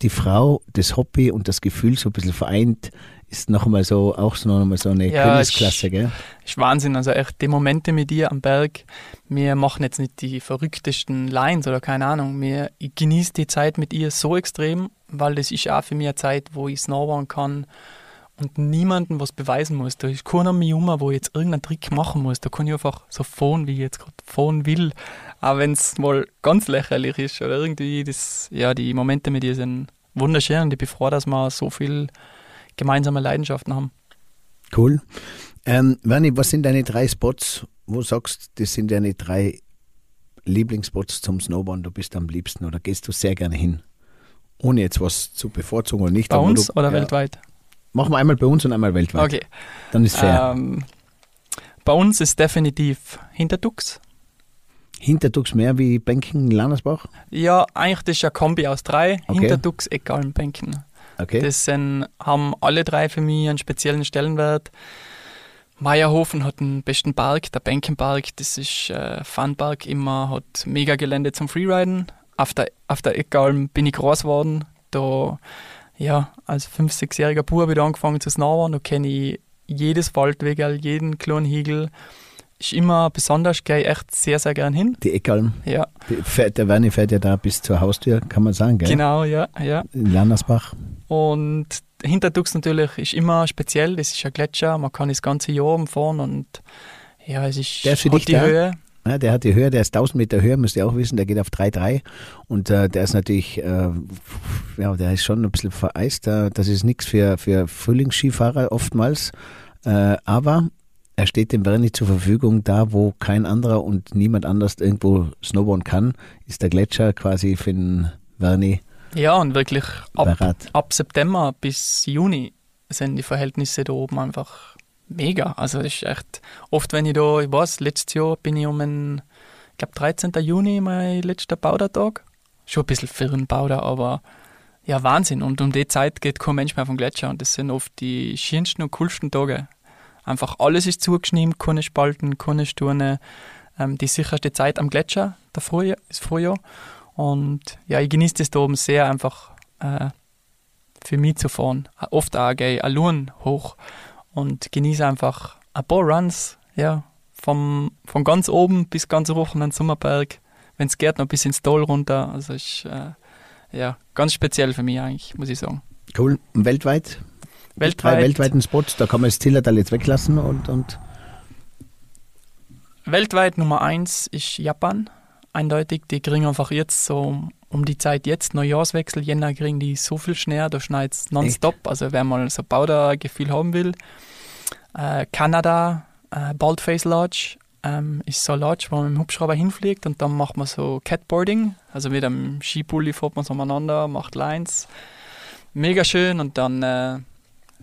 die Frau, das Hobby und das Gefühl so ein bisschen vereint, ist noch einmal so, auch so noch einmal so eine Ja, Königsklasse, gell? Ist Wahnsinn. Also echt die Momente mit dir am Berg. Wir machen jetzt nicht die verrücktesten Lines oder keine Ahnung. Wir, ich genieße die Zeit mit ihr so extrem, weil das ist auch für mich eine Zeit, wo ich snowboarden kann und niemandem was beweisen muss. Da ist keiner um mich herum, wo ich jetzt irgendeinen Trick machen muss. Da kann ich einfach so fahren, wie ich jetzt gerade fahren will. Auch wenn es mal ganz lächerlich ist oder irgendwie das, ja, die Momente mit ihr sind wunderschön und ich bin froh, dass wir so viel gemeinsame Leidenschaften haben. Cool. Ähm, Werni, was sind deine drei Spots, wo du sagst, das sind deine drei Lieblingsspots zum Snowboarden, du bist am liebsten oder gehst du sehr gerne hin? Ohne jetzt was zu bevorzugen oder nicht. Bei uns du, oder ja, weltweit? Machen wir einmal bei uns und einmal weltweit. Okay. Dann ist fair. Ähm, bei uns ist definitiv Hinterdux. Hinterdux mehr wie Banking Landersbach? Ja, eigentlich das ist ein Kombi aus drei. Okay. Hinterdux, Eckalm, Benken. Okay. Das sind, haben alle drei für mich einen speziellen Stellenwert. Meierhofen hat den besten Park, der Benkenpark, das ist äh, Funpark immer, hat mega Gelände zum Freeriden. Auf der, auf der Eckalm bin ich groß geworden. Da, ja, als 5-, 6-jähriger Bub habe ich angefangen zu snowboarden. Da kenne ich jedes Waldwegel, jeden kleinen Hügel. Ist immer besonders, gehe ich echt sehr, sehr gern hin. Die Eckalm. Ja, Die fährt, der Werni fährt ja da bis zur Haustür, kann man sagen, gell? genau, ja, ja. In Landersbach. Und Hinterdux natürlich ist immer speziell, das ist ein Gletscher, man kann das ganze Jahr umfahren und ja, es ist Der ist für dich die da? Höhe. Ja, der hat die Höhe, der ist 1000 Meter Höhe, müsst ihr auch wissen, der geht auf 3,3 und äh, der ist natürlich, äh, ja, der ist schon ein bisschen vereist. Äh, das ist nichts für, für Frühlingsskifahrer oftmals, äh, aber er steht dem Verni zur Verfügung, da wo kein anderer und niemand anders irgendwo snowboarden kann, ist der Gletscher quasi für den Verni Ja, und wirklich ab, ab September bis Juni sind die Verhältnisse da oben einfach mega. Also ist echt, oft wenn ich da, ich weiß, letztes Jahr bin ich um den, ich glaube 13. Juni mein letzter Baudertag. Schon ein bisschen für einen Bauder, aber ja, Wahnsinn. Und um die Zeit geht kein Mensch mehr vom Gletscher und das sind oft die schönsten und coolsten Tage. Einfach alles ist zugeschnitten, keine Spalten, keine Sturne. Ähm, die sicherste Zeit am Gletscher, der Frühjahr, ist Frühjahr. Und ja, ich genieße das da oben sehr, einfach äh, für mich zu fahren. Oft auch gehe ich allein hoch und genieße einfach ein paar Runs, ja, vom, von ganz oben bis ganz hoch an den Sommerberg. Wenn es geht, noch bis ins Tal runter. Also ist äh, ja, ganz speziell für mich eigentlich, muss ich sagen. Cool. Weltweit? Drei Weltweit, weltweiten Spots, da kann man das Zillertal jetzt weglassen und, und weltweit Nummer eins ist Japan. Eindeutig, die kriegen einfach jetzt so um die Zeit jetzt, Neujahrswechsel, Jänner, kriegen die so viel Schnee, da schneit es nonstop. Also wer mal so ein Powder-Gefühl haben will. Äh, Kanada, äh, Baldface Lodge, ähm, ist so eine Lodge, wo man mit dem Hubschrauber hinfliegt und dann macht man so Catboarding. Also mit einem Skipulli fährt man so umeinander, macht Lines. Mega schön und dann äh,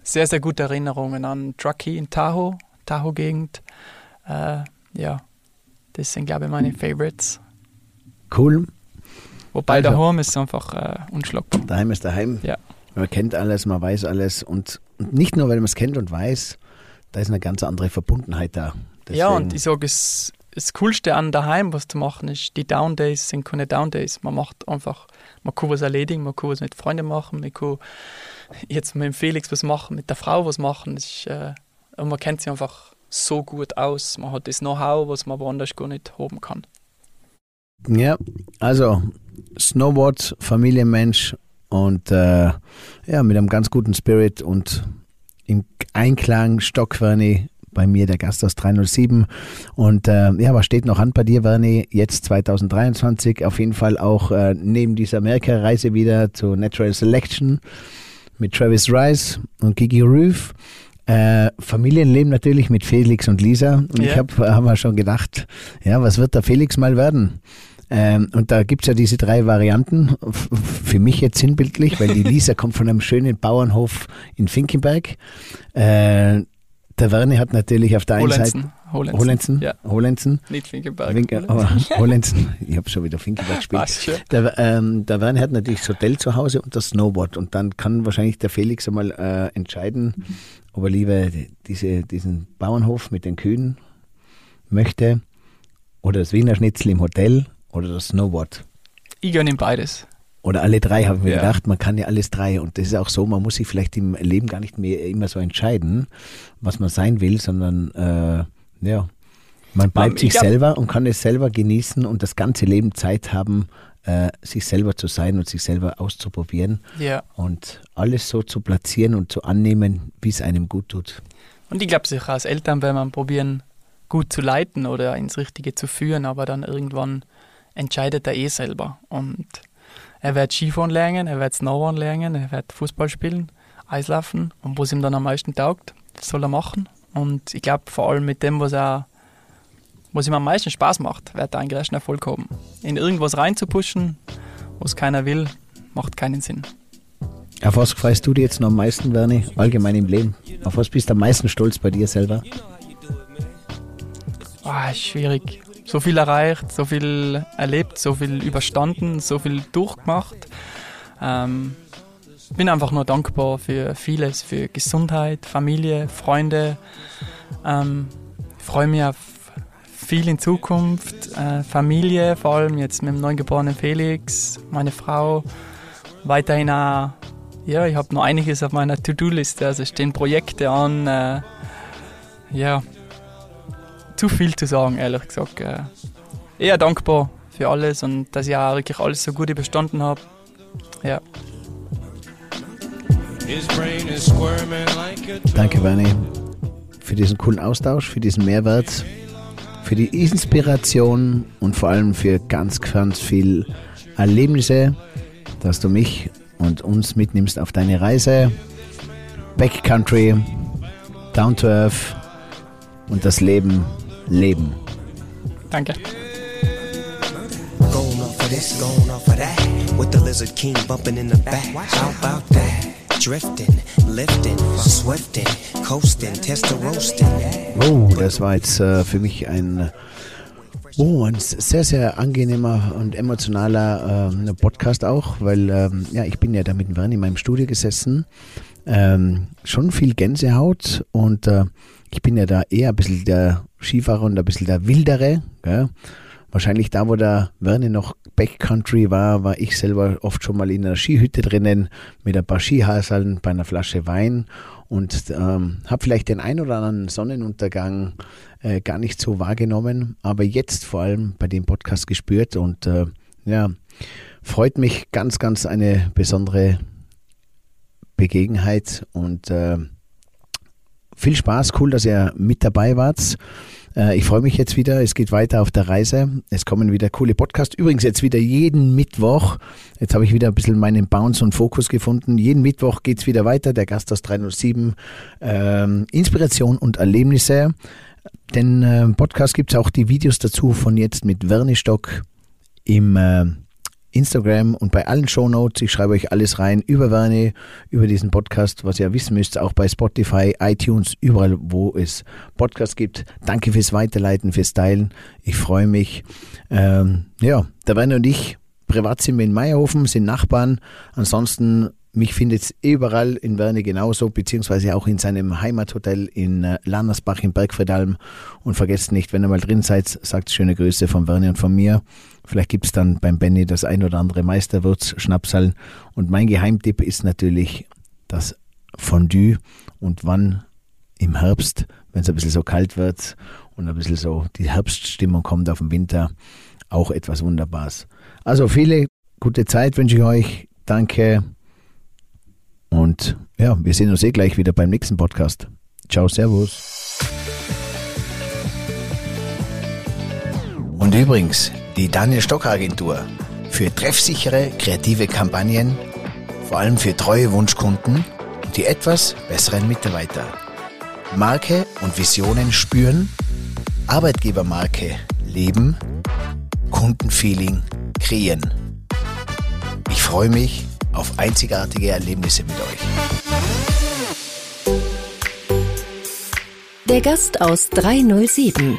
sehr, sehr gute Erinnerungen an Truckee in Tahoe, Tahoe-Gegend. Äh, ja, das sind, glaube ich, meine Favorites. cool. Wobei Also- daheim ist es einfach äh, unschlagbar. Daheim ist daheim. Ja. Man kennt alles, man weiß alles und, und nicht nur, weil man es kennt und weiß, da ist eine ganz andere Verbundenheit da. Ja, und Deswegen- ich sage, das, das Coolste an daheim, was zu machen ist, die Down Days sind keine Down Days. Man macht einfach, man kann was erledigen, man kann was mit Freunden machen, man kann jetzt mit dem Felix was machen, mit der Frau was machen. Ist, äh, man kennt sich einfach so gut aus. Man hat das Know-how, was man woanders gar nicht haben kann. Ja, also Snowboard, Familienmensch und äh, ja, mit einem ganz guten Spirit und im Einklang Stock Verni, bei mir der Gast aus 307. Und äh, ja, was steht noch an bei dir, Verni? Jetzt 2023 auf jeden Fall auch äh, neben dieser Amerika-Reise wieder zu Natural Selection mit Travis Rice und Gigi Roof. Äh, Familienleben natürlich mit Felix und Lisa. Und ich Ja. habe hab mir schon gedacht, ja, was wird der Felix mal werden? Ähm, und da gibt es ja diese drei Varianten. F- Für mich jetzt sinnbildlich, weil die Lisa kommt von einem schönen Bauernhof in Finkenberg. Äh, der Werner hat natürlich auf der einen Seite Holenzen. Holenzen. Ja, Holenzen. nicht Finkenberg. Winke, Holenzen. aber Holenzen. Ich habe schon wieder Finkenberg gespielt. Der, ähm, der Werner hat natürlich das Hotel zu Hause und das Snowboard. Und dann kann wahrscheinlich der Felix einmal äh, entscheiden, ob er lieber diese, diesen Bauernhof mit den Kühen möchte oder das Wiener Schnitzel im Hotel oder das Snowboard. Ich gönne ihm beides. Oder alle drei haben wir Ja. gedacht, man kann ja alles drei. Und das ist auch so, man muss sich vielleicht im Leben gar nicht mehr immer so entscheiden, was man sein will, sondern äh, ja, man bleibt ich sich glaub- selber und kann es selber genießen und das ganze Leben Zeit haben, äh, sich selber zu sein und sich selber auszuprobieren Ja. und alles so zu platzieren und zu annehmen, wie es einem gut tut. Und ich glaube sicher als Eltern, wenn man probieren, gut zu leiten oder ins Richtige zu führen, aber dann irgendwann entscheidet er eh selber. Und er wird Skifahren lernen, er wird Snowboarden lernen, er wird Fußball spielen, Eislaufen und was ihm dann am meisten taugt, das soll er machen. Und ich glaube vor allem mit dem, was er was ihm am meisten Spaß macht, wird er einen größten Erfolg haben. In irgendwas reinzupushen, was keiner will, macht keinen Sinn. Auf was freust du dich jetzt noch am meisten, Werni, allgemein im Leben? Auf was bist du am meisten stolz bei dir selber? Ist schwierig. So viel erreicht, so viel erlebt, so viel überstanden, so viel durchgemacht. Ähm, bin einfach nur dankbar für vieles, für Gesundheit, Familie, Freunde. Ähm, freue mich auf viel in Zukunft, äh, Familie, vor allem jetzt mit dem neugeborenen Felix, meine Frau. Weiterhin auch, ja, ich habe noch einiges auf meiner To-Do-Liste, also stehen Projekte an. Äh, ja, zu viel zu sagen, ehrlich gesagt. Äh, eher dankbar für alles und dass ich auch wirklich alles so gut überstanden habe. Ja. Danke, Bernie, für diesen coolen Austausch, für diesen Mehrwert, für die Inspiration und vor allem für ganz, ganz viel Erlebnisse, dass du mich und uns mitnimmst auf deine Reise. Backcountry, Down to Earth und das Leben leben. Danke. Going off of this, going off of that. With the Lizard King bumping in the back. How about that? Drifting, lifting, swifting, coasting, test the roasting. Oh, das war jetzt äh, für mich ein, oh, ein sehr, sehr angenehmer und emotionaler ähm, Podcast auch, weil ähm, ja, ich bin ja da mit dem Vern in meinem Studio gesessen. Ähm, schon viel Gänsehaut und äh, ich bin ja da eher ein bisschen der Skifahrer und ein bisschen der Wildere. Gell? Wahrscheinlich da, wo der Verne noch Backcountry war, war ich selber oft schon mal in einer Skihütte drinnen mit ein paar Skihaseln bei einer Flasche Wein und ähm, habe vielleicht den ein oder anderen Sonnenuntergang äh, gar nicht so wahrgenommen, aber jetzt vor allem bei dem Podcast gespürt und äh, ja, freut mich ganz, ganz eine besondere Begebenheit und äh, viel Spaß, cool, dass ihr mit dabei wart. Äh, ich freue mich jetzt wieder. Es geht weiter auf der Reise. Es kommen wieder coole Podcasts. Übrigens jetzt wieder jeden Mittwoch. Jetzt habe ich wieder ein bisschen meinen Bounce und Fokus gefunden. Jeden Mittwoch geht es wieder weiter. Der Gast aus 307. Ähm, Inspiration und Erlebnisse. Den äh, Podcast gibt es auch die Videos dazu von jetzt mit Wernistock im äh, Instagram und bei allen Shownotes. Ich schreibe euch alles rein über Verne, über diesen Podcast, was ihr wissen müsst, auch bei Spotify, iTunes, überall, wo es Podcasts gibt. Danke fürs Weiterleiten, fürs Teilen. Ich freue mich. Ähm, ja, der Werner und ich, privat sind wir in Meierhofen, sind Nachbarn. Ansonsten mich findet es überall in Werne genauso, beziehungsweise auch in seinem Heimathotel in äh, Landersbach im Bergfriedalm. Und vergesst nicht, wenn ihr mal drin seid, sagt schöne Grüße von Werne und von mir. Vielleicht gibt es dann beim Benny das ein oder andere Meisterwurz-Schnapsal. Und mein Geheimtipp ist natürlich das Fondue. Und wann im Herbst, wenn es ein bisschen so kalt wird und ein bisschen so die Herbststimmung kommt auf den Winter, auch etwas Wunderbares. Also viele gute Zeit wünsche ich euch. Danke. Und ja, wir sehen uns eh gleich wieder beim nächsten Podcast. Ciao, Servus. Und übrigens, die Daniel Stock Agentur für treffsichere, kreative Kampagnen, vor allem für treue Wunschkunden und die etwas besseren Mitarbeiter. Marke und Visionen spüren, Arbeitgebermarke leben, Kundenfeeling kreieren. Ich freue mich auf einzigartige Erlebnisse mit euch. Der Gast aus 307.